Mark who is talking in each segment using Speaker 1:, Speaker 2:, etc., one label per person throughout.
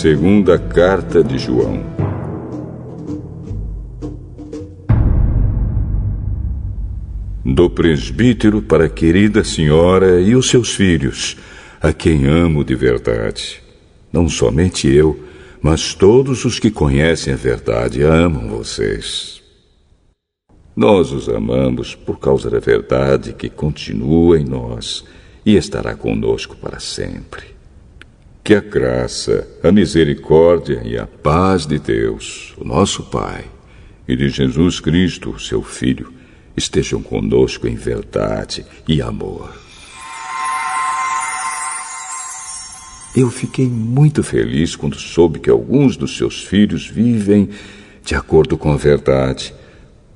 Speaker 1: Segunda Carta de João. Do presbítero para a querida senhora e os seus filhos, a quem amo de verdade. Não somente eu, mas todos os que conhecem a verdade amam vocês. Nós os amamos por causa da verdade que continua em nós e estará conosco para sempre. Que a graça, a misericórdia e a paz de Deus, o nosso Pai, e de Jesus Cristo, seu Filho, estejam conosco em verdade e amor. Eu fiquei muito feliz quando soube que alguns dos seus filhos vivem de acordo com a verdade,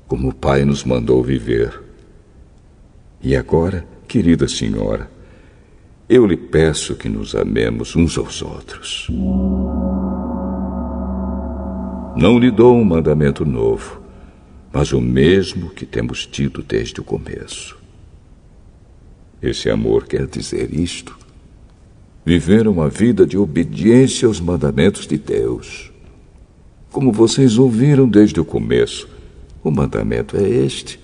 Speaker 1: como o Pai nos mandou viver. E agora, querida senhora, eu lhe peço que nos amemos uns aos outros. Não lhe dou um mandamento novo, mas o mesmo que temos tido desde o começo. Esse amor quer dizer isto: viver uma vida de obediência aos mandamentos de Deus. Como vocês ouviram desde o começo, o mandamento é este: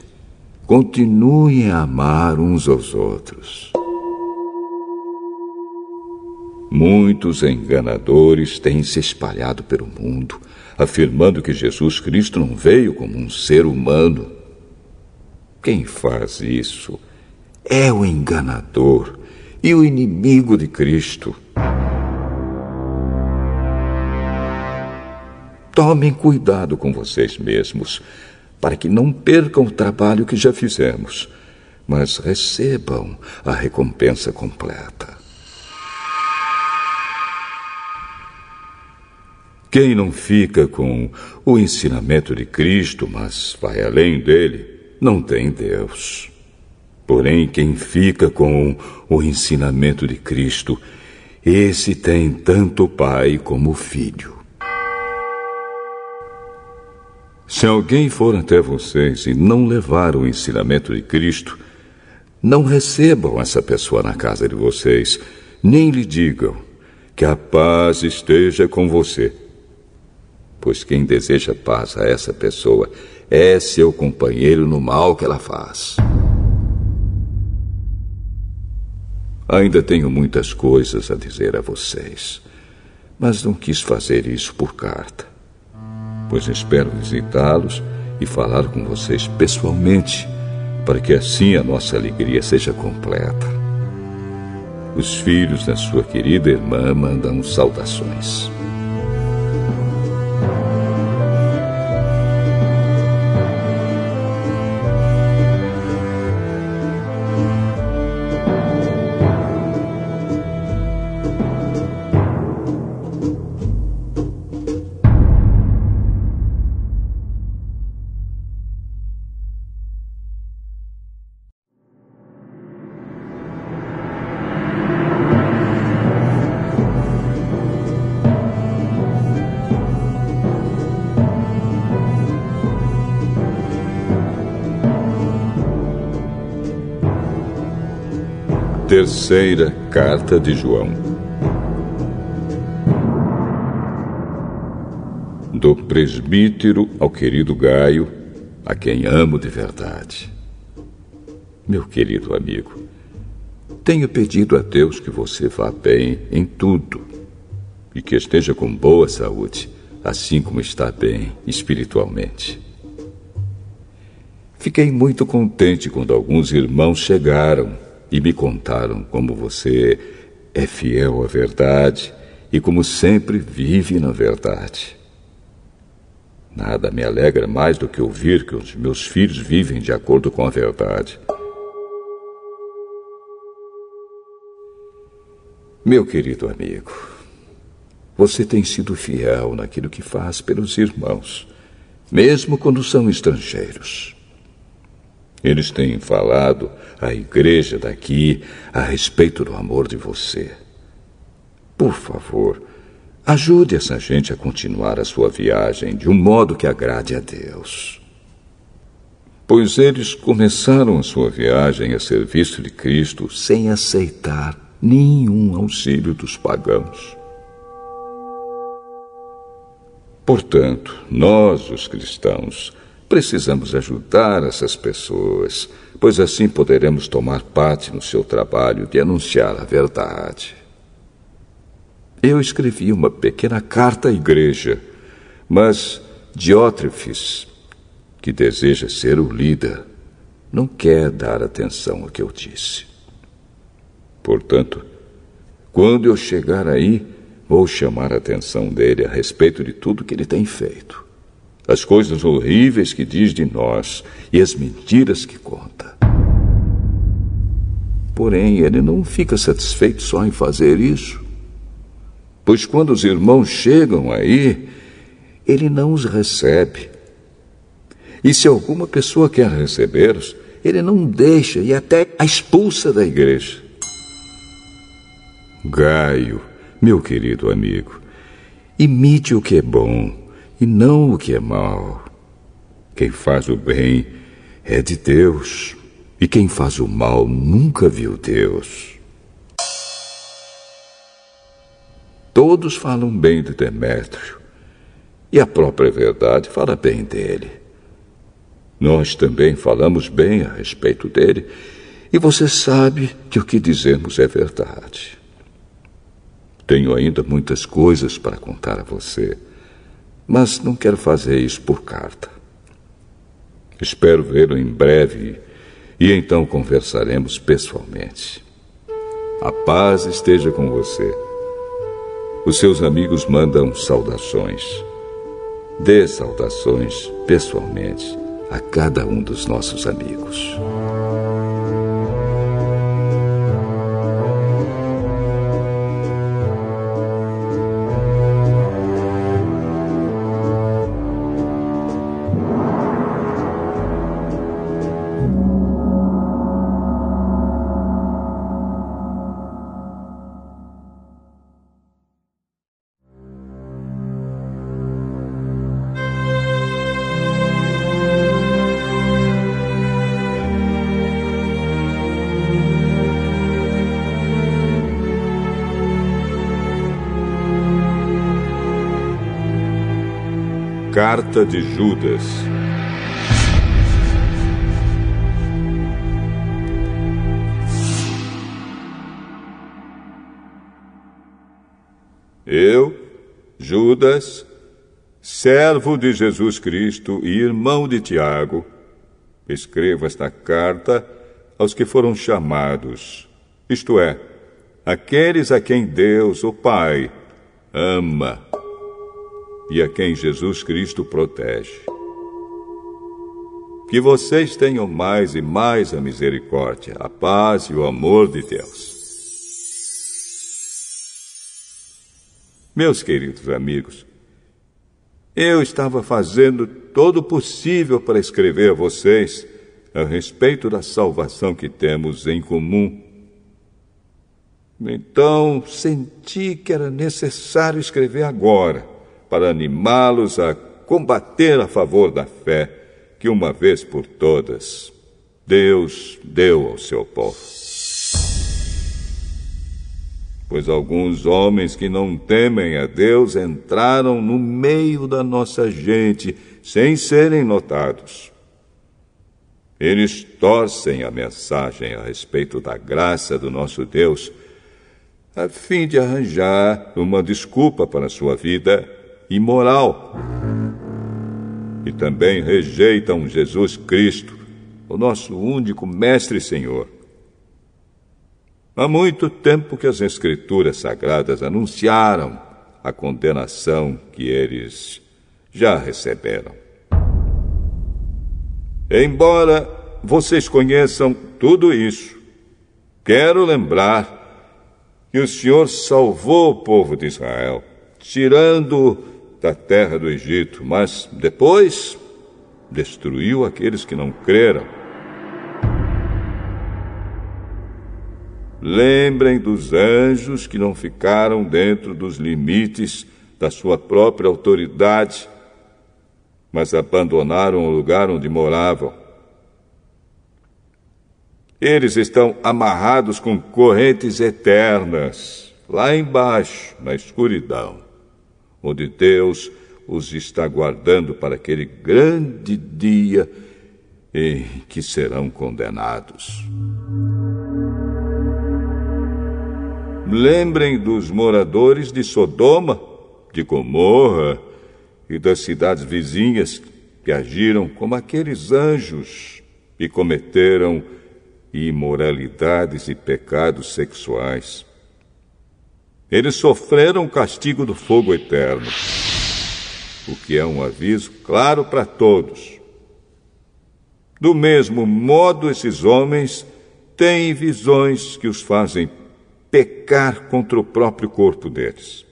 Speaker 1: continuem a amar uns aos outros. Muitos enganadores têm se espalhado pelo mundo, afirmando que Jesus Cristo não veio como um ser humano. Quem faz isso é o enganador e o inimigo de Cristo. Tomem cuidado com vocês mesmos, para que não percam o trabalho que já fizemos, mas recebam a recompensa completa. Quem não fica com o ensinamento de Cristo, mas vai além dele, não tem Deus. Porém, quem fica com o ensinamento de Cristo, esse tem tanto o Pai como o Filho. Se alguém for até vocês e não levar o ensinamento de Cristo, não recebam essa pessoa na casa de vocês, nem lhe digam que a paz esteja com você pois quem deseja paz a essa pessoa é seu companheiro no mal que ela faz. Ainda tenho muitas coisas a dizer a vocês, mas não quis fazer isso por carta, pois espero visitá-los e falar com vocês pessoalmente, para que assim a nossa alegria seja completa. Os filhos da sua querida irmã mandam saudações. Terceira Carta de João. Do presbítero ao querido Gaio, a quem amo de verdade. Meu querido amigo, tenho pedido a Deus que você vá bem em tudo e que esteja com boa saúde, assim como está bem espiritualmente. Fiquei muito contente quando alguns irmãos chegaram e me contaram como você é fiel à verdade e como sempre vive na verdade. Nada me alegra mais do que ouvir que os meus filhos vivem de acordo com a verdade. Meu querido amigo, você tem sido fiel naquilo que faz pelos irmãos, mesmo quando são estrangeiros. Eles têm falado à igreja daqui a respeito do amor de você. Por favor, ajude essa gente a continuar a sua viagem de um modo que agrade a Deus. Pois eles começaram a sua viagem a serviço de Cristo sem aceitar nenhum auxílio dos pagãos. Portanto, nós, os cristãos, precisamos ajudar essas pessoas, pois assim poderemos tomar parte no seu trabalho de anunciar a verdade. Eu escrevi uma pequena carta à igreja, mas Diótrefes, que deseja ser o líder, não quer dar atenção ao que eu disse. Portanto, quando eu chegar aí, vou chamar a atenção dele a respeito de tudo que ele tem feito. As coisas horríveis que diz de nós e as mentiras que conta. Porém, ele não fica satisfeito só em fazer isso. Pois quando os irmãos chegam aí, ele não os recebe. E se alguma pessoa quer recebê-los, ele não deixa e até a expulsa da igreja. Gaio, meu querido amigo, imite o que é bom e não o que é mal. Quem faz o bem é de Deus, e quem faz o mal nunca viu Deus. Todos falam bem de Demétrio, e a própria verdade fala bem dele. Nós também falamos bem a respeito dele, e você sabe que o que dizemos é verdade. Tenho ainda muitas coisas para contar a você, mas não quero fazer isso por carta. Espero vê-lo em breve e então conversaremos pessoalmente. A paz esteja com você. Os seus amigos mandam saudações. Dê saudações pessoalmente a cada um dos nossos amigos. Carta de Judas. Eu, Judas, servo de Jesus Cristo e irmão de Tiago, escrevo esta carta aos que foram chamados, isto é, aqueles a quem Deus, o Pai, ama e a quem Jesus Cristo protege. Que vocês tenham mais e mais a misericórdia, a paz e o amor de Deus. Meus queridos amigos, eu estava fazendo todo o possível para escrever a vocês a respeito da salvação que temos em comum. Então senti que era necessário escrever agora para animá-los a combater a favor da fé que, uma vez por todas, Deus deu ao seu povo. Pois alguns homens que não temem a Deus entraram no meio da nossa gente sem serem notados. Eles torcem a mensagem a respeito da graça do nosso Deus, a fim de arranjar uma desculpa para a sua vida imoral. E também rejeitam Jesus Cristo, o nosso único Mestre e Senhor. Há muito tempo que as Escrituras Sagradas anunciaram a condenação que eles já receberam. Embora vocês conheçam tudo isso, quero lembrar que o Senhor salvou o povo de Israel, tirando da terra do Egito, mas depois destruiu aqueles que não creram. Lembrem dos anjos que não ficaram dentro dos limites da sua própria autoridade, mas abandonaram o lugar onde moravam. Eles estão amarrados com correntes eternas, lá embaixo, na escuridão onde Deus os está guardando para aquele grande dia em que serão condenados. Lembrem dos moradores de Sodoma, de Gomorra e das cidades vizinhas que agiram como aqueles anjos e cometeram imoralidades e pecados sexuais. Eles sofreram o castigo do fogo eterno, o que é um aviso claro para todos. Do mesmo modo, esses homens têm visões que os fazem pecar contra o próprio corpo deles.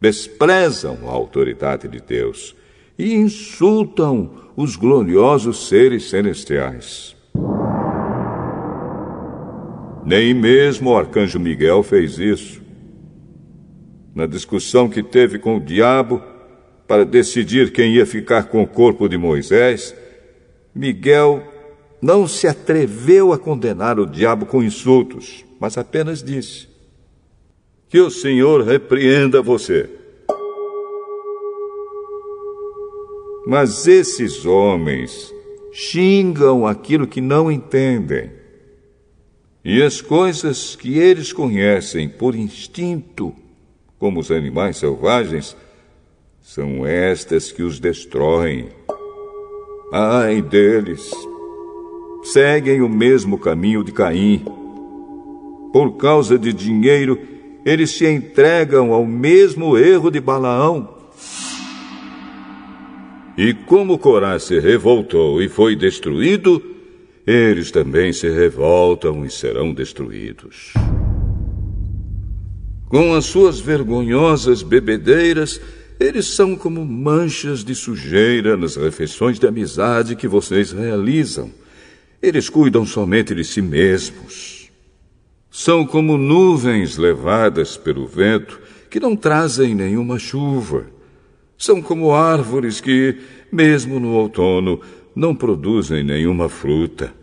Speaker 1: Desprezam a autoridade de Deus e insultam os gloriosos seres celestiais. Nem mesmo o arcanjo Miguel fez isso. Na discussão que teve com o diabo para decidir quem ia ficar com o corpo de Moisés, Miguel não se atreveu a condenar o diabo com insultos mas apenas disse: Que o Senhor repreenda você. Mas esses homens xingam aquilo que não entendem. E as coisas que eles conhecem por instinto, como os animais selvagens, são estas que os destroem. Ai deles! Seguem o mesmo caminho de Caim por causa de dinheiro, eles se entregam ao mesmo erro de Balaão. E como Corá se revoltou e foi destruído, eles também se revoltam e serão destruídos. Com as suas vergonhosas bebedeiras, eles são como manchas de sujeira nas refeições de amizade que vocês realizam. Eles cuidam somente de si mesmos. São como nuvens levadas pelo vento que não trazem nenhuma chuva. São como árvores que, mesmo no outono, não produzem nenhuma fruta.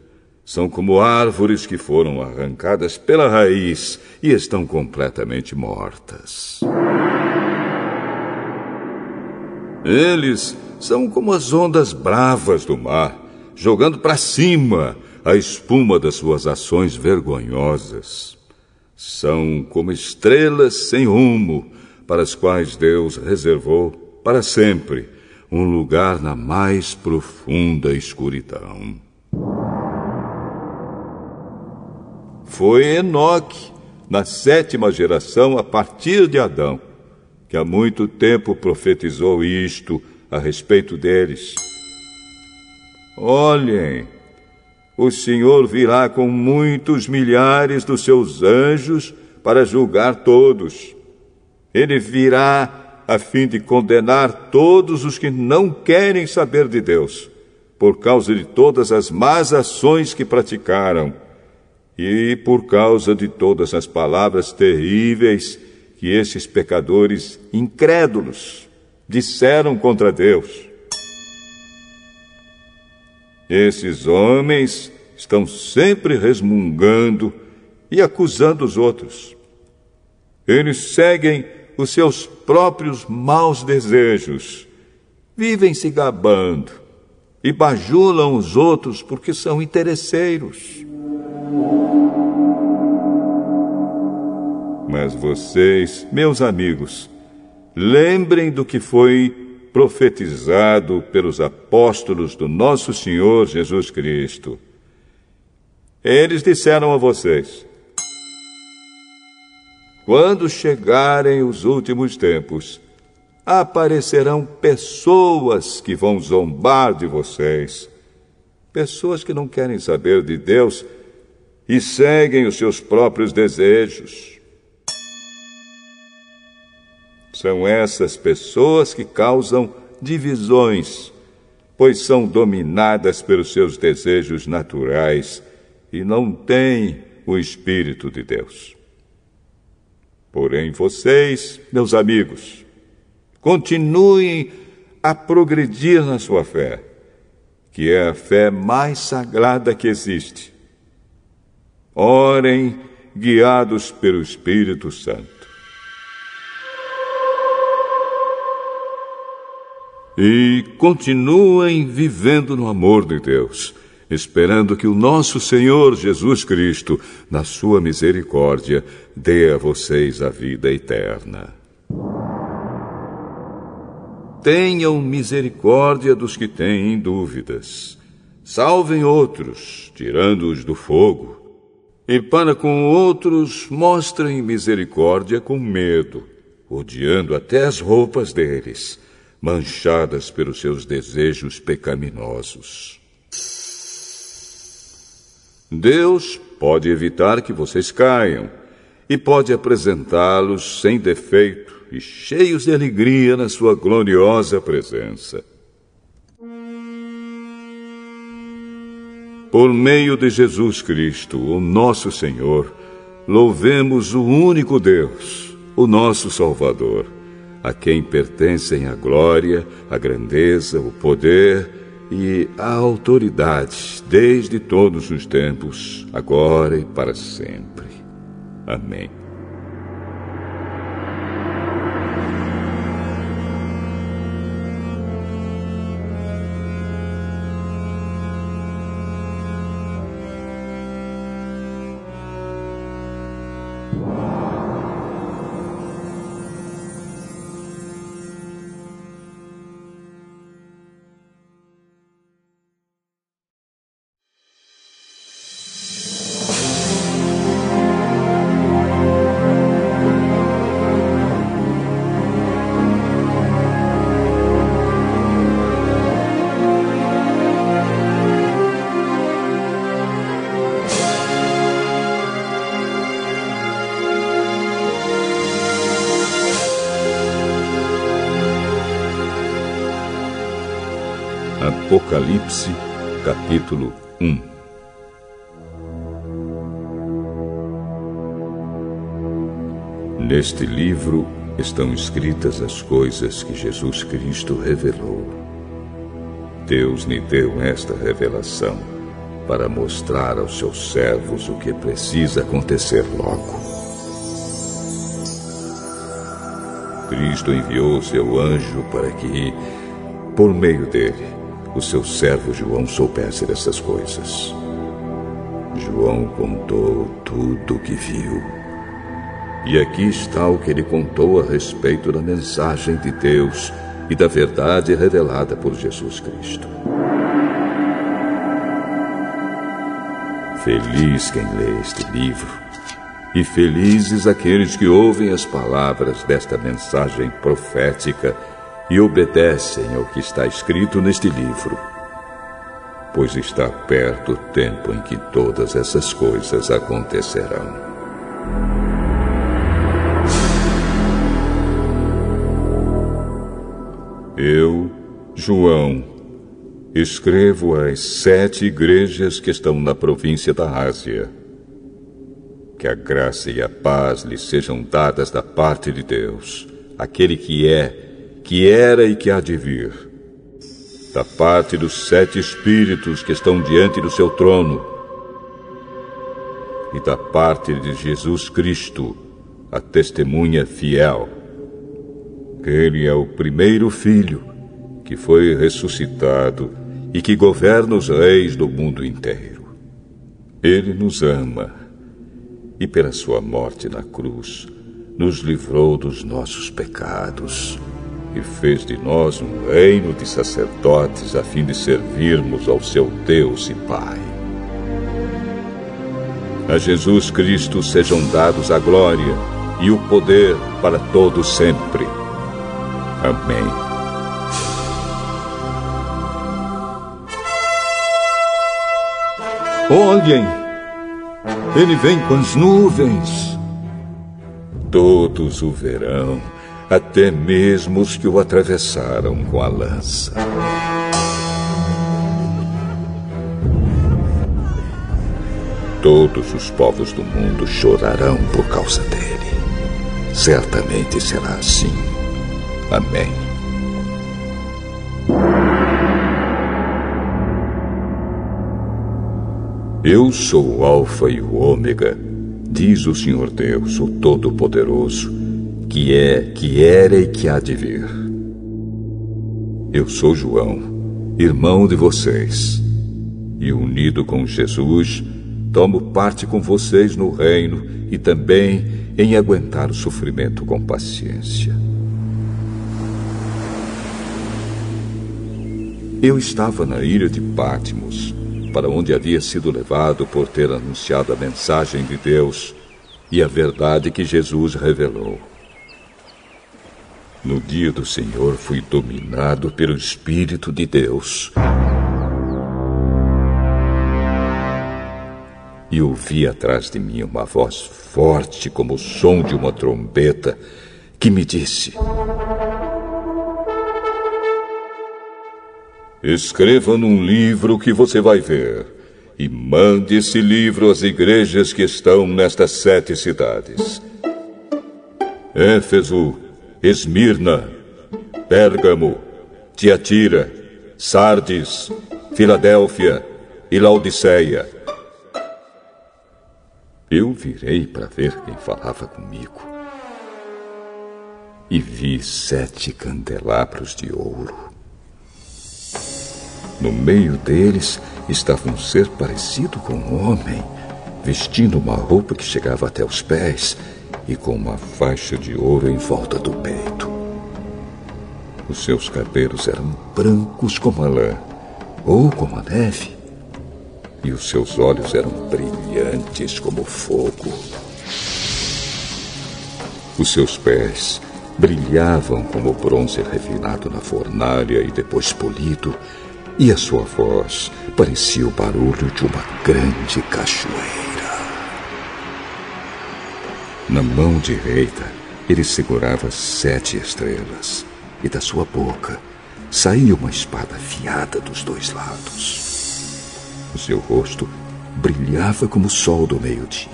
Speaker 1: São como árvores que foram arrancadas pela raiz e estão completamente mortas. Eles são como as ondas bravas do mar, jogando para cima a espuma das suas ações vergonhosas. São como estrelas sem rumo, para as quais Deus reservou para sempre um lugar na mais profunda escuridão. Foi Enoque, na sétima geração a partir de Adão, que há muito tempo profetizou isto a respeito deles. Olhem, o Senhor virá com muitos milhares dos seus anjos para julgar todos. Ele virá a fim de condenar todos os que não querem saber de Deus, por causa de todas as más ações que praticaram e por causa de todas as palavras terríveis que esses pecadores incrédulos disseram contra Deus. Esses homens estão sempre resmungando e acusando os outros. Eles seguem os seus próprios maus desejos, vivem se gabando e bajulam os outros porque são interesseiros. Mas vocês, meus amigos, lembrem do que foi profetizado pelos apóstolos do nosso Senhor Jesus Cristo. Eles disseram a vocês: Quando chegarem os últimos tempos, aparecerão pessoas que vão zombar de vocês, pessoas que não querem saber de Deus e seguem os seus próprios desejos. São essas pessoas que causam divisões, pois são dominadas pelos seus desejos naturais e não têm o Espírito de Deus. Porém, vocês, meus amigos, continuem a progredir na sua fé, que é a fé mais sagrada que existe. Orem guiados pelo Espírito Santo. E continuem vivendo no amor de Deus, esperando que o nosso Senhor Jesus Cristo, na sua misericórdia, dê a vocês a vida eterna. Tenham misericórdia dos que têm dúvidas. Salvem outros, tirando-os do fogo. E para com outros, mostrem misericórdia com medo, odiando até as roupas deles, manchadas pelos seus desejos pecaminosos. Deus pode evitar que vocês caiam e pode apresentá-los sem defeito e cheios de alegria na sua gloriosa presença. Por meio de Jesus Cristo, o nosso Senhor, louvemos o único Deus, o nosso Salvador, a quem pertencem a glória, a grandeza, o poder e a autoridade desde todos os tempos, agora e para sempre. Amém. Apocalipse, capítulo 1 Neste livro estão escritas as coisas que Jesus Cristo revelou. Deus lhe deu esta revelação para mostrar aos seus servos o que precisa acontecer logo. Cristo enviou seu anjo para que, por meio dele, o seu servo João soubesse dessas coisas. João contou tudo o que viu. E aqui está o que ele contou a respeito da mensagem de Deus e da verdade revelada por Jesus Cristo. Feliz quem lê este livro, e felizes aqueles que ouvem as palavras desta mensagem profética e obedecem ao que está escrito neste livro, pois está perto o tempo em que todas essas coisas acontecerão. Eu, João, escrevo às sete igrejas que estão na província da Ásia. Que a graça e a paz lhes sejam dadas da parte de Deus, aquele que é que era e que há de vir, da parte dos sete espíritos que estão diante do seu trono, e da parte de Jesus Cristo, a testemunha fiel. Ele é o primeiro filho que foi ressuscitado e que governa os reis do mundo inteiro. Ele nos ama e, pela sua morte na cruz, nos livrou dos nossos pecados e fez de nós um reino de sacerdotes a fim de servirmos ao seu Deus e Pai. A Jesus Cristo sejam dados a glória e o poder para todos sempre. Amém. Olhem! Ele vem com as nuvens. Todos o verão até mesmo os que o atravessaram com a lança. Todos os povos do mundo chorarão por causa dele. Certamente será assim. Amém. Eu sou o Alfa e o Ômega, diz o Senhor Deus, o Todo-Poderoso que é, que era e que há de vir. Eu sou João, irmão de vocês. E unido com Jesus, tomo parte com vocês no reino e também em aguentar o sofrimento com paciência. Eu estava na ilha de Patmos, para onde havia sido levado por ter anunciado a mensagem de Deus e a verdade que Jesus revelou. No dia do Senhor fui dominado pelo Espírito de Deus. E ouvi atrás de mim uma voz forte como o som de uma trombeta que me disse: Escreva num livro que você vai ver e mande esse livro às igrejas que estão nestas sete cidades: Éfeso, Esmirna, Pérgamo, Tiatira, Sardes, Filadélfia e Laodiceia. Eu virei para ver quem falava comigo e vi sete candelabros de ouro. No meio deles estava um ser parecido com um homem, vestindo uma roupa que chegava até os pés e com uma faixa de ouro em volta do peito. Os seus cabelos eram brancos como a lã, ou como a neve, e os seus olhos eram brilhantes como fogo. Os seus pés brilhavam como bronze refinado na fornalha e depois polido, e a sua voz parecia o barulho de uma grande cachoeira. Na mão direita, ele segurava sete estrelas, e da sua boca saía uma espada afiada dos dois lados. O seu rosto brilhava como o sol do meio-dia.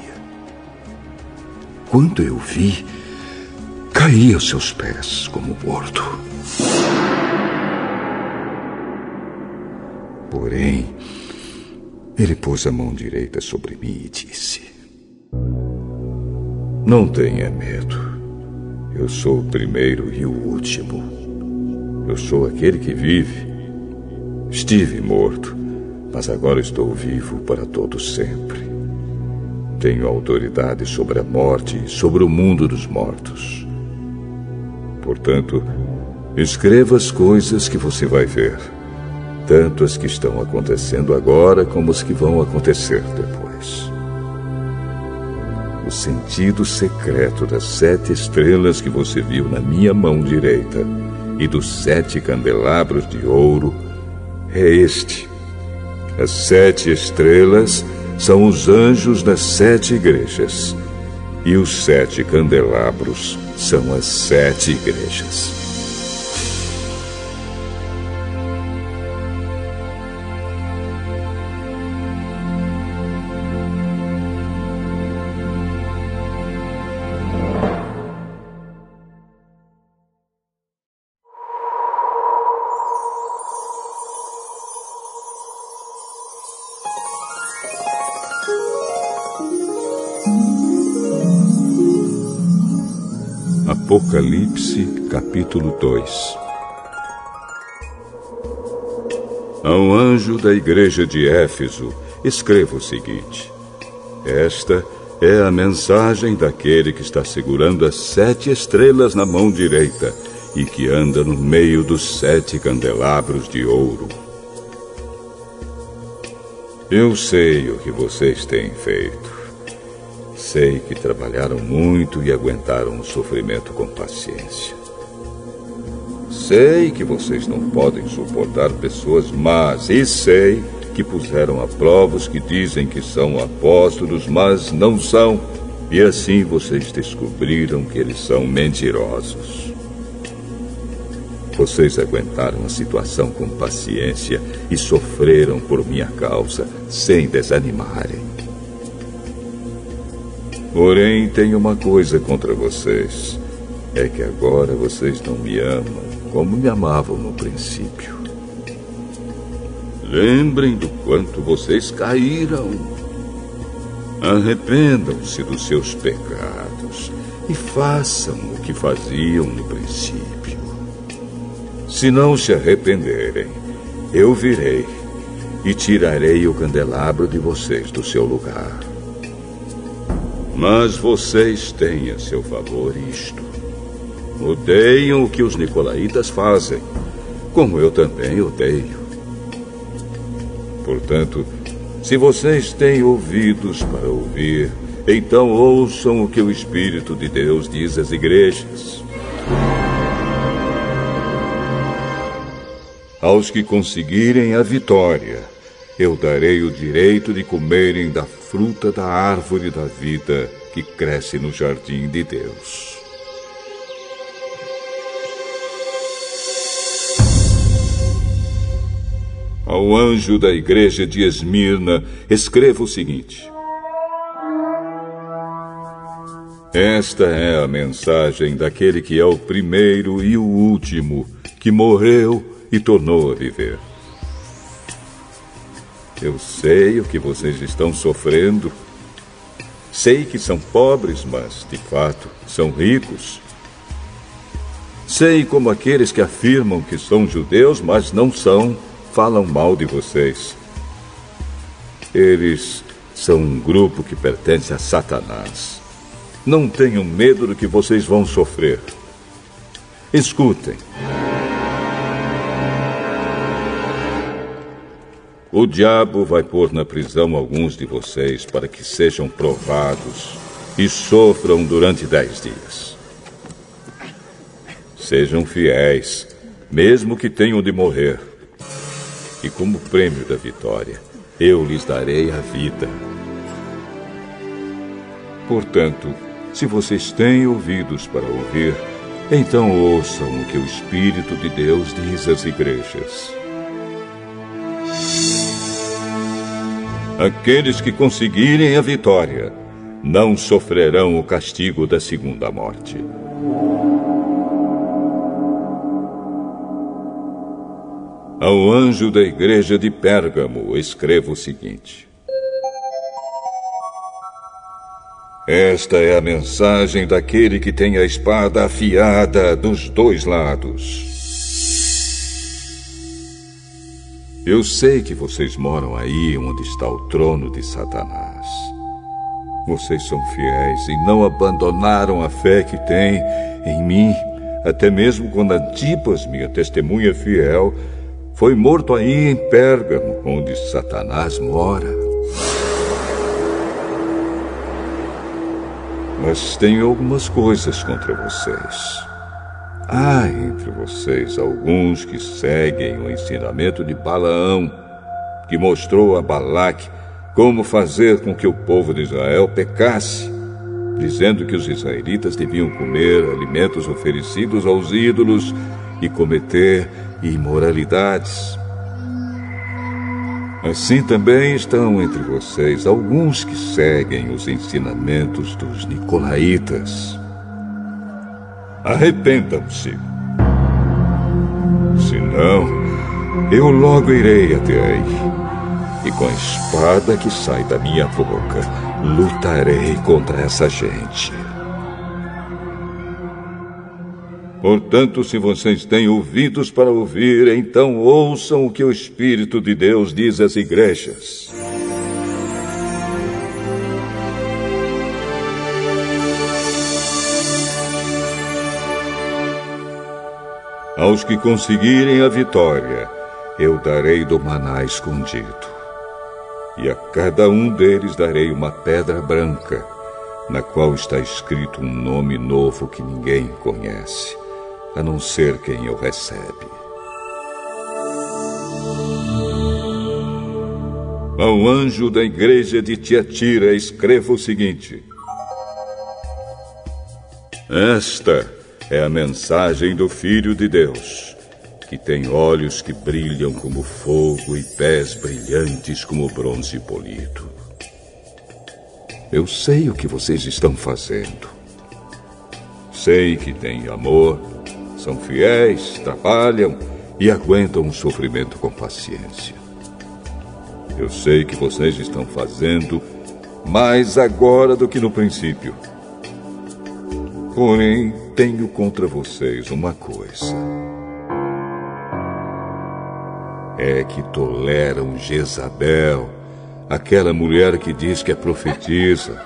Speaker 1: Quando eu vi, caí aos seus pés como morto. Porém, ele pôs a mão direita sobre mim e disse: Não tenha medo. Eu sou o primeiro e o último. Eu sou aquele que vive. Estive morto, mas agora estou vivo para todo sempre. Tenho autoridade sobre a morte e sobre o mundo dos mortos. Portanto, escreva as coisas que você vai ver tanto as que estão acontecendo agora como as que vão acontecer depois. O sentido secreto das sete estrelas que você viu na minha mão direita e dos sete candelabros de ouro é este. As sete estrelas são os anjos das sete igrejas, e os sete candelabros são as sete igrejas. Apocalipse, capítulo 2 Ao anjo da igreja de Éfeso, escreva o seguinte: Esta é a mensagem daquele que está segurando as sete estrelas na mão direita e que anda no meio dos sete candelabros de ouro. Eu sei o que vocês têm feito. Sei que trabalharam muito e aguentaram o sofrimento com paciência. Sei que vocês não podem suportar pessoas más e sei que puseram a prova os que dizem que são apóstolos, mas não são. E assim vocês descobriram que eles são mentirosos. Vocês aguentaram a situação com paciência e sofreram por minha causa, sem desanimarem. Porém, tenho uma coisa contra vocês. É que agora vocês não me amam como me amavam no princípio. Lembrem do quanto vocês caíram. Arrependam-se dos seus pecados e façam o que faziam no princípio. Se não se arrependerem, eu virei e tirarei o candelabro de vocês do seu lugar. Mas vocês têm a seu favor isto. Odeiam o que os nicolaítas fazem, como eu também odeio. Portanto, se vocês têm ouvidos para ouvir, então ouçam o que o Espírito de Deus diz às igrejas. Aos que conseguirem a vitória, eu darei o direito de comerem da fruta da árvore da vida que cresce no jardim de Deus. Ao anjo da igreja de Esmirna, escreva o seguinte: Esta é a mensagem daquele que é o primeiro e o último, que morreu e tornou a viver. Eu sei o que vocês estão sofrendo. Sei que são pobres, mas, de fato, são ricos. Sei como aqueles que afirmam que são judeus, mas não são falam mal de vocês. Eles são um grupo que pertence a Satanás. Não tenham medo do que vocês vão sofrer. Escutem. O diabo vai pôr na prisão alguns de vocês para que sejam provados e sofram durante dez dias. Sejam fiéis, mesmo que tenham de morrer e como prêmio da vitória, eu lhes darei a vida. Portanto, se vocês têm ouvidos para ouvir, então ouçam o que o Espírito de Deus diz às igrejas. Aqueles que conseguirem a vitória não sofrerão o castigo da segunda morte. Ao anjo da igreja de Pérgamo, escreva o seguinte: Esta é a mensagem daquele que tem a espada afiada dos dois lados. Eu sei que vocês moram aí onde está o trono de Satanás. Vocês são fiéis e não abandonaram a fé que têm em mim, até mesmo quando Antipas, minha testemunha fiel, foi morto aí em Pérgamo, onde Satanás mora. Mas tenho algumas coisas contra vocês. Há entre vocês alguns que seguem o ensinamento de Balaão, que mostrou a Balaque como fazer com que o povo de Israel pecasse, dizendo que os israelitas deviam comer alimentos oferecidos aos ídolos e cometer imoralidades. Assim também estão entre vocês alguns que seguem os ensinamentos dos Nicolaítas. Arrependam-se. Senão, eu logo irei até aí. E com a espada que sai da minha boca, lutarei contra essa gente. Portanto, se vocês têm ouvidos para ouvir, então ouçam o que o Espírito de Deus diz às igrejas. Aos que conseguirem a vitória, eu darei do maná escondido. E a cada um deles darei uma pedra branca, na qual está escrito um nome novo que ninguém conhece a não ser quem o recebe. Ao anjo da igreja de Tiatira, escreva o seguinte: Esta é a mensagem do Filho de Deus, que tem olhos que brilham como fogo e pés brilhantes como bronze polido. Eu sei o que vocês estão fazendo. Sei que têm amor são fiéis, trabalham e aguentam o sofrimento com paciência. Eu sei que vocês estão fazendo mais agora do que no princípio. Porém, tenho contra vocês uma coisa. é que toleram Jezabel, aquela mulher que diz que é profetisa.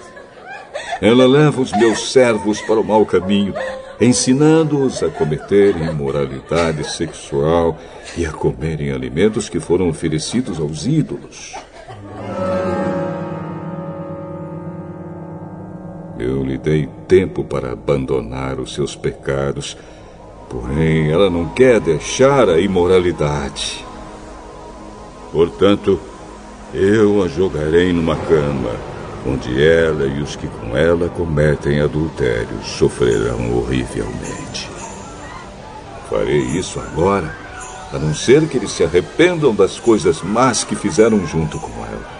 Speaker 1: Ela leva os meus servos para o mau caminho, ensinando-os a cometer imoralidade sexual e a comerem alimentos que foram oferecidos aos ídolos. Eu lhe dei tempo para abandonar os seus pecados, porém ela não quer deixar a imoralidade. Portanto, eu a jogarei numa cama, onde ela e os que com ela cometem adultério sofrerão horrivelmente. Farei isso agora, a não ser que eles se arrependam das coisas más que fizeram junto com ela.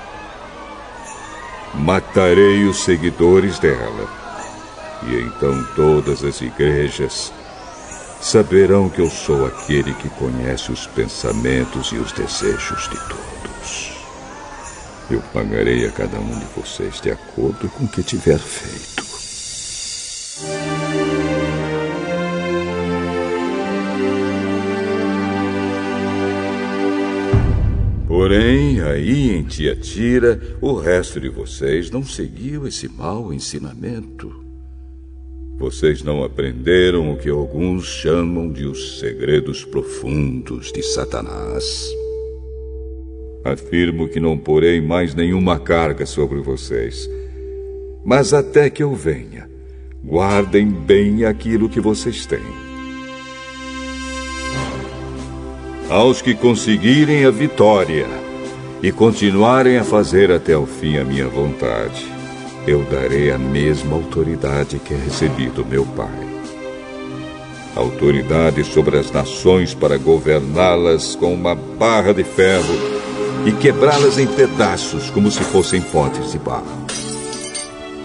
Speaker 1: Matarei os seguidores dela, e então todas as igrejas saberão que eu sou aquele que conhece os pensamentos e os desejos de todos. Eu pagarei a cada um de vocês de acordo com o que tiver feito. Porém, aí em Tiatira, o resto de vocês não seguiu esse mau ensinamento. Vocês não aprenderam o que alguns chamam de os segredos profundos de Satanás. Afirmo que não porei mais nenhuma carga sobre vocês. Mas até que eu venha, guardem bem aquilo que vocês têm. Aos que conseguirem a vitória e continuarem a fazer até o fim a minha vontade, eu darei a mesma autoridade que recebi do meu Pai. Autoridade sobre as nações para governá-las com uma barra de ferro e quebrá-las em pedaços como se fossem potes de barro.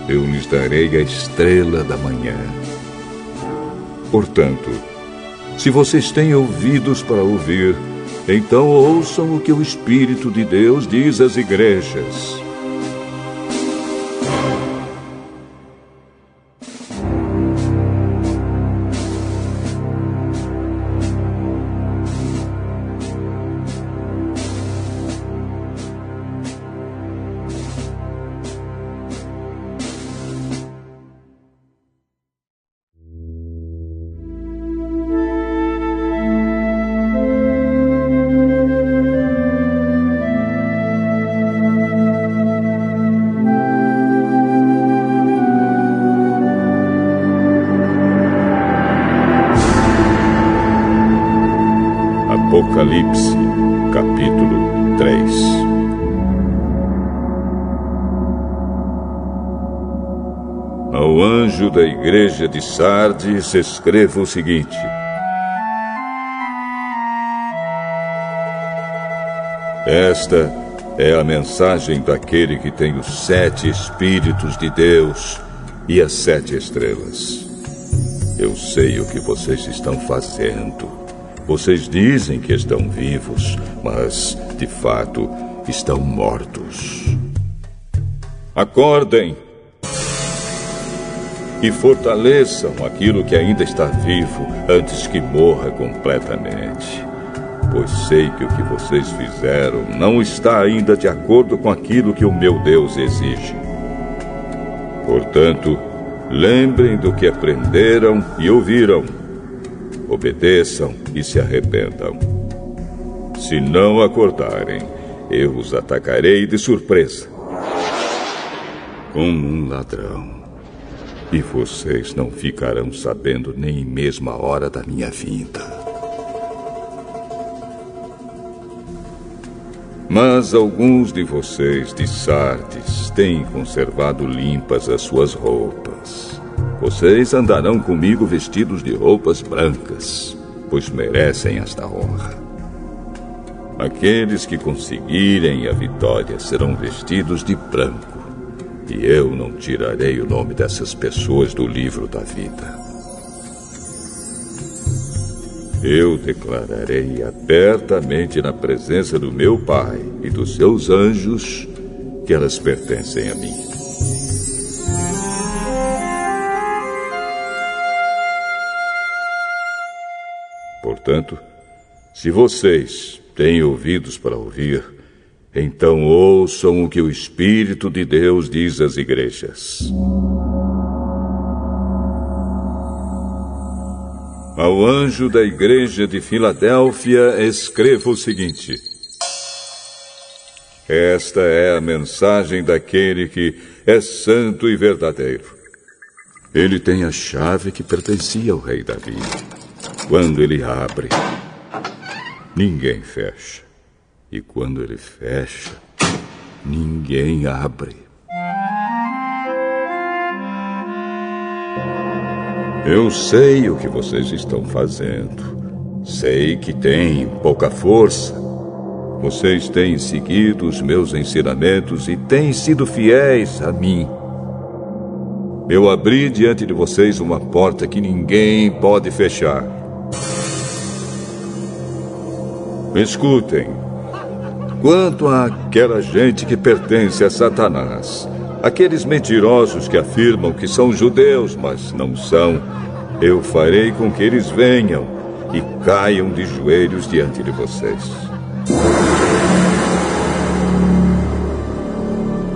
Speaker 1: Eu lhes darei a estrela da manhã. Portanto, se vocês têm ouvidos para ouvir, então ouçam o que o Espírito de Deus diz às igrejas. Igreja de Sardes escreva o seguinte: Esta é a mensagem daquele que tem os sete Espíritos de Deus e as sete estrelas. Eu sei o que vocês estão fazendo vocês dizem que estão vivos, mas, de fato, estão mortos. Acordem e fortaleçam aquilo que ainda está vivo antes que morra completamente. Pois sei que o que vocês fizeram não está ainda de acordo com aquilo que o meu Deus exige. Portanto, lembrem do que aprenderam e ouviram obedeçam e se arrependam. Se não acordarem, eu os atacarei de surpresa. Como um ladrão. E vocês não ficarão sabendo nem mesmo a hora da minha vinda. Mas alguns de vocês de Sardes têm conservado limpas as suas roupas. Vocês andarão comigo vestidos de roupas brancas, pois merecem esta honra. Aqueles que conseguirem a vitória serão vestidos de branco, e eu não tirarei o nome dessas pessoas do livro da vida. Eu declararei abertamente na presença do meu Pai e dos seus anjos que elas pertencem a mim. Portanto, se vocês, têm ouvidos para ouvir, então ouçam o que o Espírito de Deus diz às igrejas. Ao anjo da igreja de Filadélfia, escreva o seguinte: Esta é a mensagem daquele que é santo e verdadeiro. Ele tem a chave que pertencia ao rei Davi. Quando ele abre, ninguém fecha. E quando ele fecha, ninguém abre. Eu sei o que vocês estão fazendo. Sei que têm pouca força. Vocês têm seguido os meus ensinamentos e têm sido fiéis a mim. Eu abri diante de vocês uma porta que ninguém pode fechar. Escutem. Quanto àquela gente que pertence a Satanás, aqueles mentirosos que afirmam que são judeus, mas não são, eu farei com que eles venham e caiam de joelhos diante de vocês.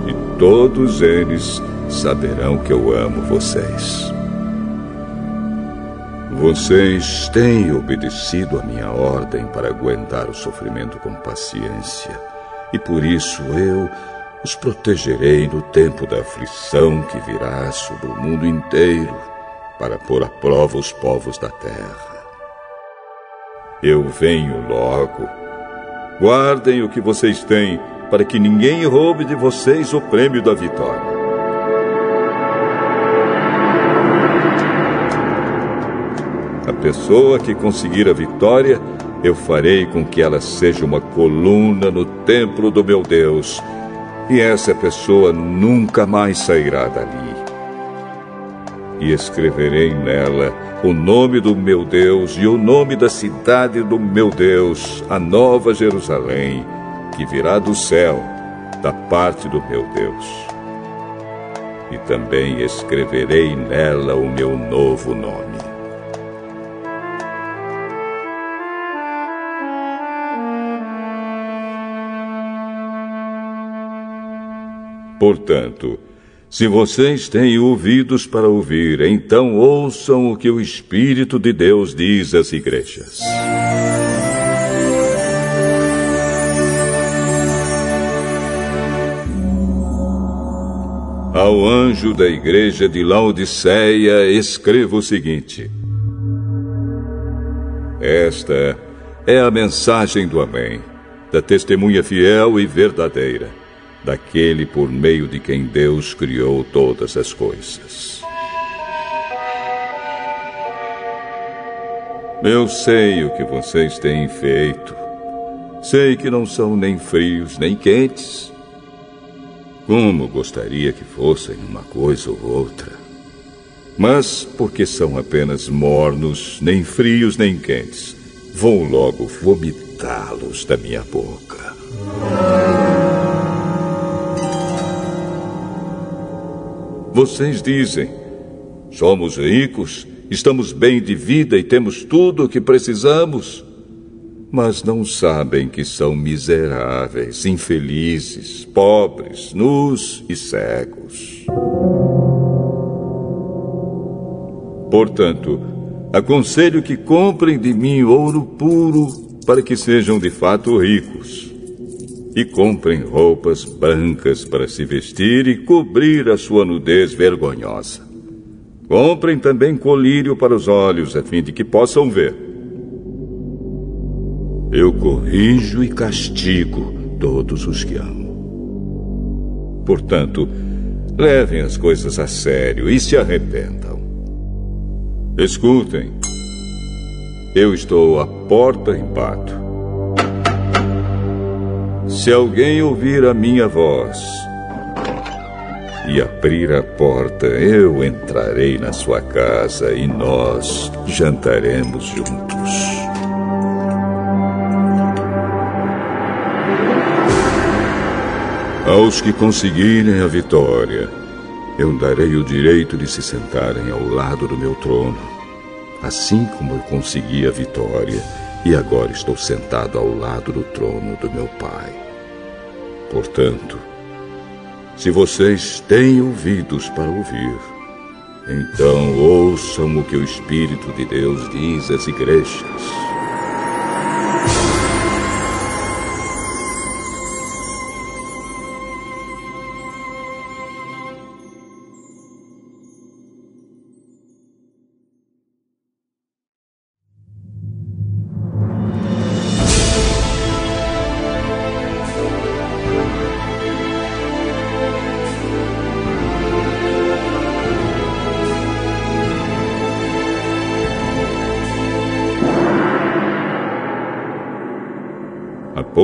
Speaker 1: E todos eles saberão que eu amo vocês. Vocês têm obedecido a minha ordem para aguentar o sofrimento com paciência, e por isso eu os protegerei no tempo da aflição que virá sobre o mundo inteiro para pôr à prova os povos da terra. Eu venho logo. Guardem o que vocês têm, para que ninguém roube de vocês o prêmio da vitória. Pessoa que conseguir a vitória, eu farei com que ela seja uma coluna no templo do meu Deus, e essa pessoa nunca mais sairá dali. E escreverei nela o nome do meu Deus e o nome da cidade do meu Deus, a Nova Jerusalém, que virá do céu, da parte do meu Deus. E também escreverei nela o meu novo nome. Portanto, se vocês têm ouvidos para ouvir, então ouçam o que o Espírito de Deus diz às igrejas. Ao anjo da igreja de Laodiceia, escreva o seguinte: Esta é a mensagem do Amém, da testemunha fiel e verdadeira daquele por meio de quem Deus criou todas as coisas. Eu sei o que vocês têm feito. Sei que não são nem frios nem quentes. Como gostaria que fossem uma coisa ou outra. Mas, porque são apenas mornos, nem frios nem quentes, vou logo vomitá-los da minha boca. Vocês dizem: somos ricos, estamos bem de vida e temos tudo o que precisamos. Mas não sabem que são miseráveis, infelizes, pobres, nus e cegos. Portanto, aconselho que comprem de mim ouro puro para que sejam de fato ricos e comprem roupas brancas para se vestir e cobrir a sua nudez vergonhosa. Comprem também colírio para os olhos, a fim de que possam ver. Eu corrijo e castigo todos os que amo. Portanto, levem as coisas a sério e se arrependam. Escutem. Eu estou à porta e bato. Se alguém ouvir a minha voz e abrir a porta, eu entrarei na sua casa e nós jantaremos juntos. Aos que conseguirem a vitória, eu darei o direito de se sentarem ao lado do meu trono, assim como eu consegui a vitória e agora estou sentado ao lado do trono do meu Pai. Portanto, se vocês têm ouvidos para ouvir, então ouçam o que o Espírito de Deus diz às igrejas.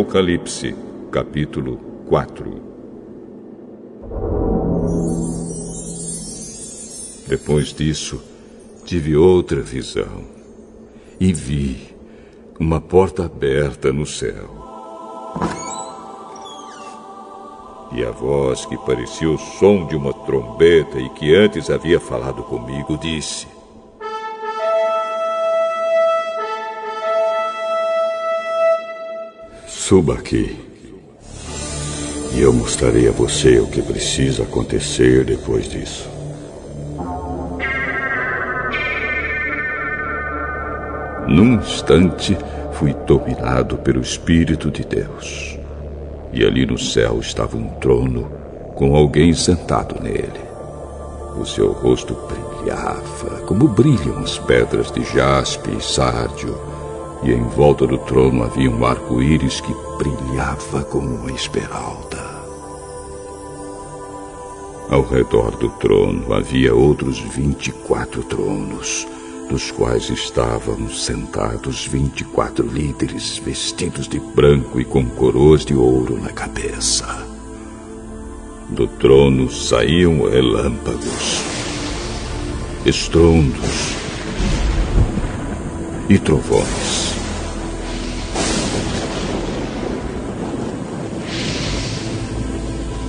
Speaker 1: Apocalipse, capítulo 4 Depois disso, tive outra visão e vi uma porta aberta no céu. E a voz que parecia o som de uma trombeta e que antes havia falado comigo disse: Suba aqui. E eu mostrarei a você o que precisa acontecer depois disso. Num instante, fui dominado pelo Espírito de Deus. E ali no céu estava um trono com alguém sentado nele. O seu rosto brilhava como brilham as pedras de jaspe e sárdio e em volta do trono havia um arco-íris que brilhava como uma esmeralda. Ao redor do trono havia outros vinte e quatro tronos, dos quais estavam sentados vinte e quatro líderes vestidos de branco e com coroas de ouro na cabeça. Do trono saíam relâmpagos, estrondos e trovões.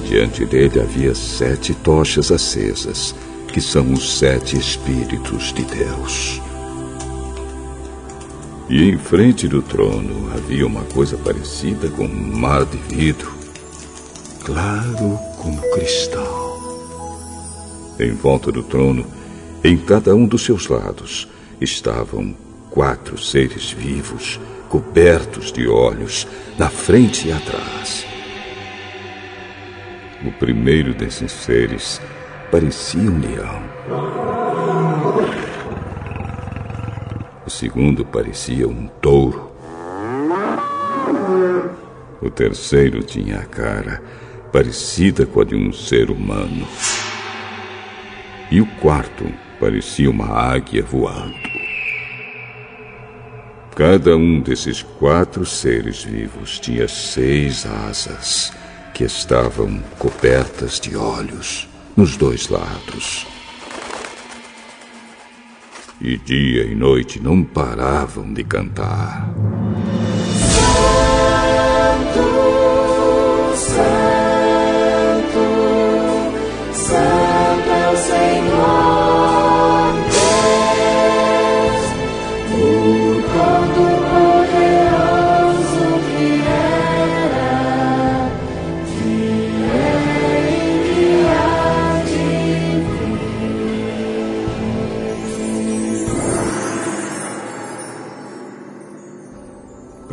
Speaker 1: Diante dele havia sete tochas acesas, que são os sete Espíritos de Deus. E em frente do trono havia uma coisa parecida com um mar de vidro, claro como cristal. Em volta do trono, em cada um dos seus lados, estavam quatro seres vivos, cobertos de olhos, na frente e atrás. O primeiro desses seres parecia um leão. O segundo parecia um touro. O terceiro tinha a cara parecida com a de um ser humano. E o quarto parecia uma águia voando. Cada um desses quatro seres vivos tinha seis asas que estavam cobertas de olhos nos dois lados. E dia e noite não paravam de cantar.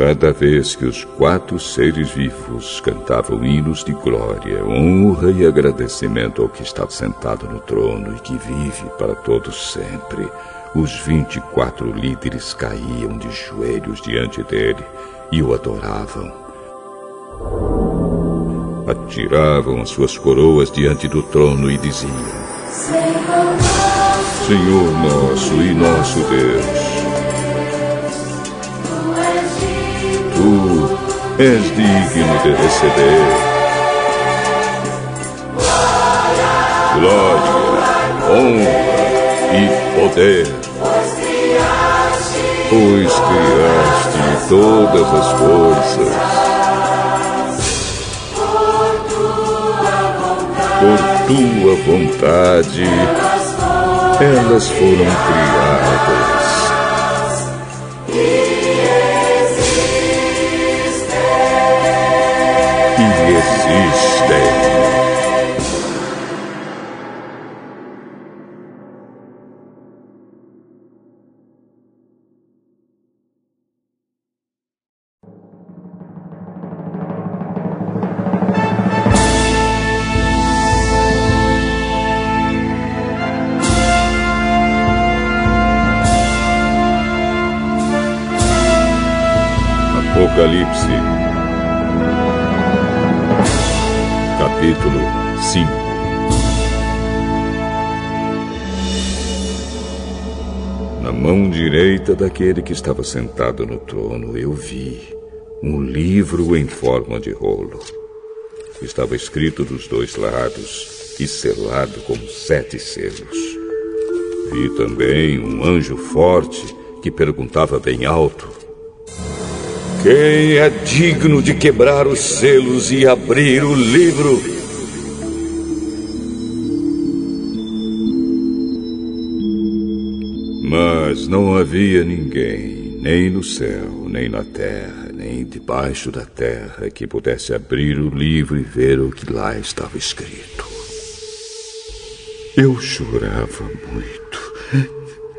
Speaker 1: Cada vez que os quatro seres vivos cantavam hinos de glória, honra e agradecimento ao que está sentado no trono e que vive para todos sempre, os vinte e quatro líderes caíam de joelhos diante dele e o adoravam. Atiravam as suas coroas diante do trono e diziam: Senhor nosso e nosso Deus Tu és digno de receber. Glória, honra e poder, pois criaste todas as coisas. Por tua vontade, elas foram criadas direita daquele que estava sentado no trono, eu vi um livro em forma de rolo. Estava escrito dos dois lados e selado com sete selos. Vi também um anjo forte que perguntava bem alto: quem é digno de quebrar os selos e abrir o livro? Mas não havia ninguém, nem no céu, nem na terra, nem debaixo da terra, que pudesse abrir o livro e ver o que lá estava escrito. Eu chorava muito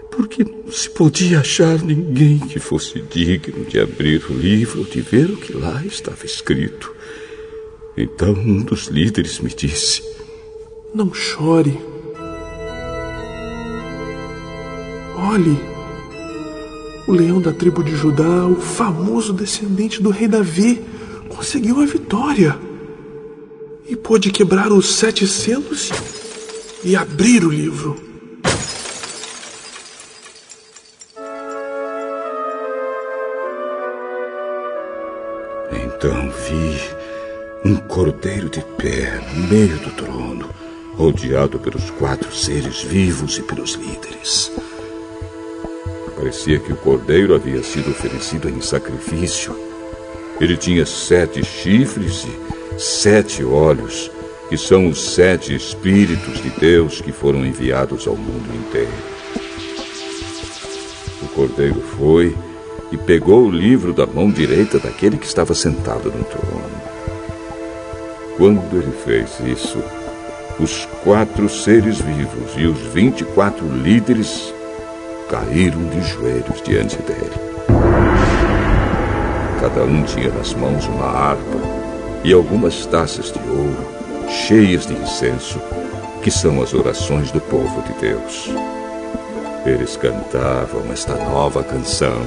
Speaker 1: porque não se podia achar ninguém que fosse digno de abrir o livro, de ver o que lá estava escrito. Então um dos líderes me disse:
Speaker 2: Não chore. Olhe, o leão da tribo de Judá, o famoso descendente do rei Davi, conseguiu a vitória e pôde quebrar os sete selos e abrir o livro.
Speaker 1: Então vi um cordeiro de pé no meio do trono, rodeado pelos quatro seres vivos e pelos líderes. Parecia que o cordeiro havia sido oferecido em sacrifício. Ele tinha sete chifres e sete olhos, que são os sete Espíritos de Deus que foram enviados ao mundo inteiro. O cordeiro foi e pegou o livro da mão direita daquele que estava sentado no trono. Quando ele fez isso, os quatro seres vivos e os vinte e quatro líderes caíram de joelhos diante dele. Cada um tinha nas mãos uma harpa e algumas taças de ouro cheias de incenso, que são as orações do povo de Deus. Eles cantavam esta nova canção.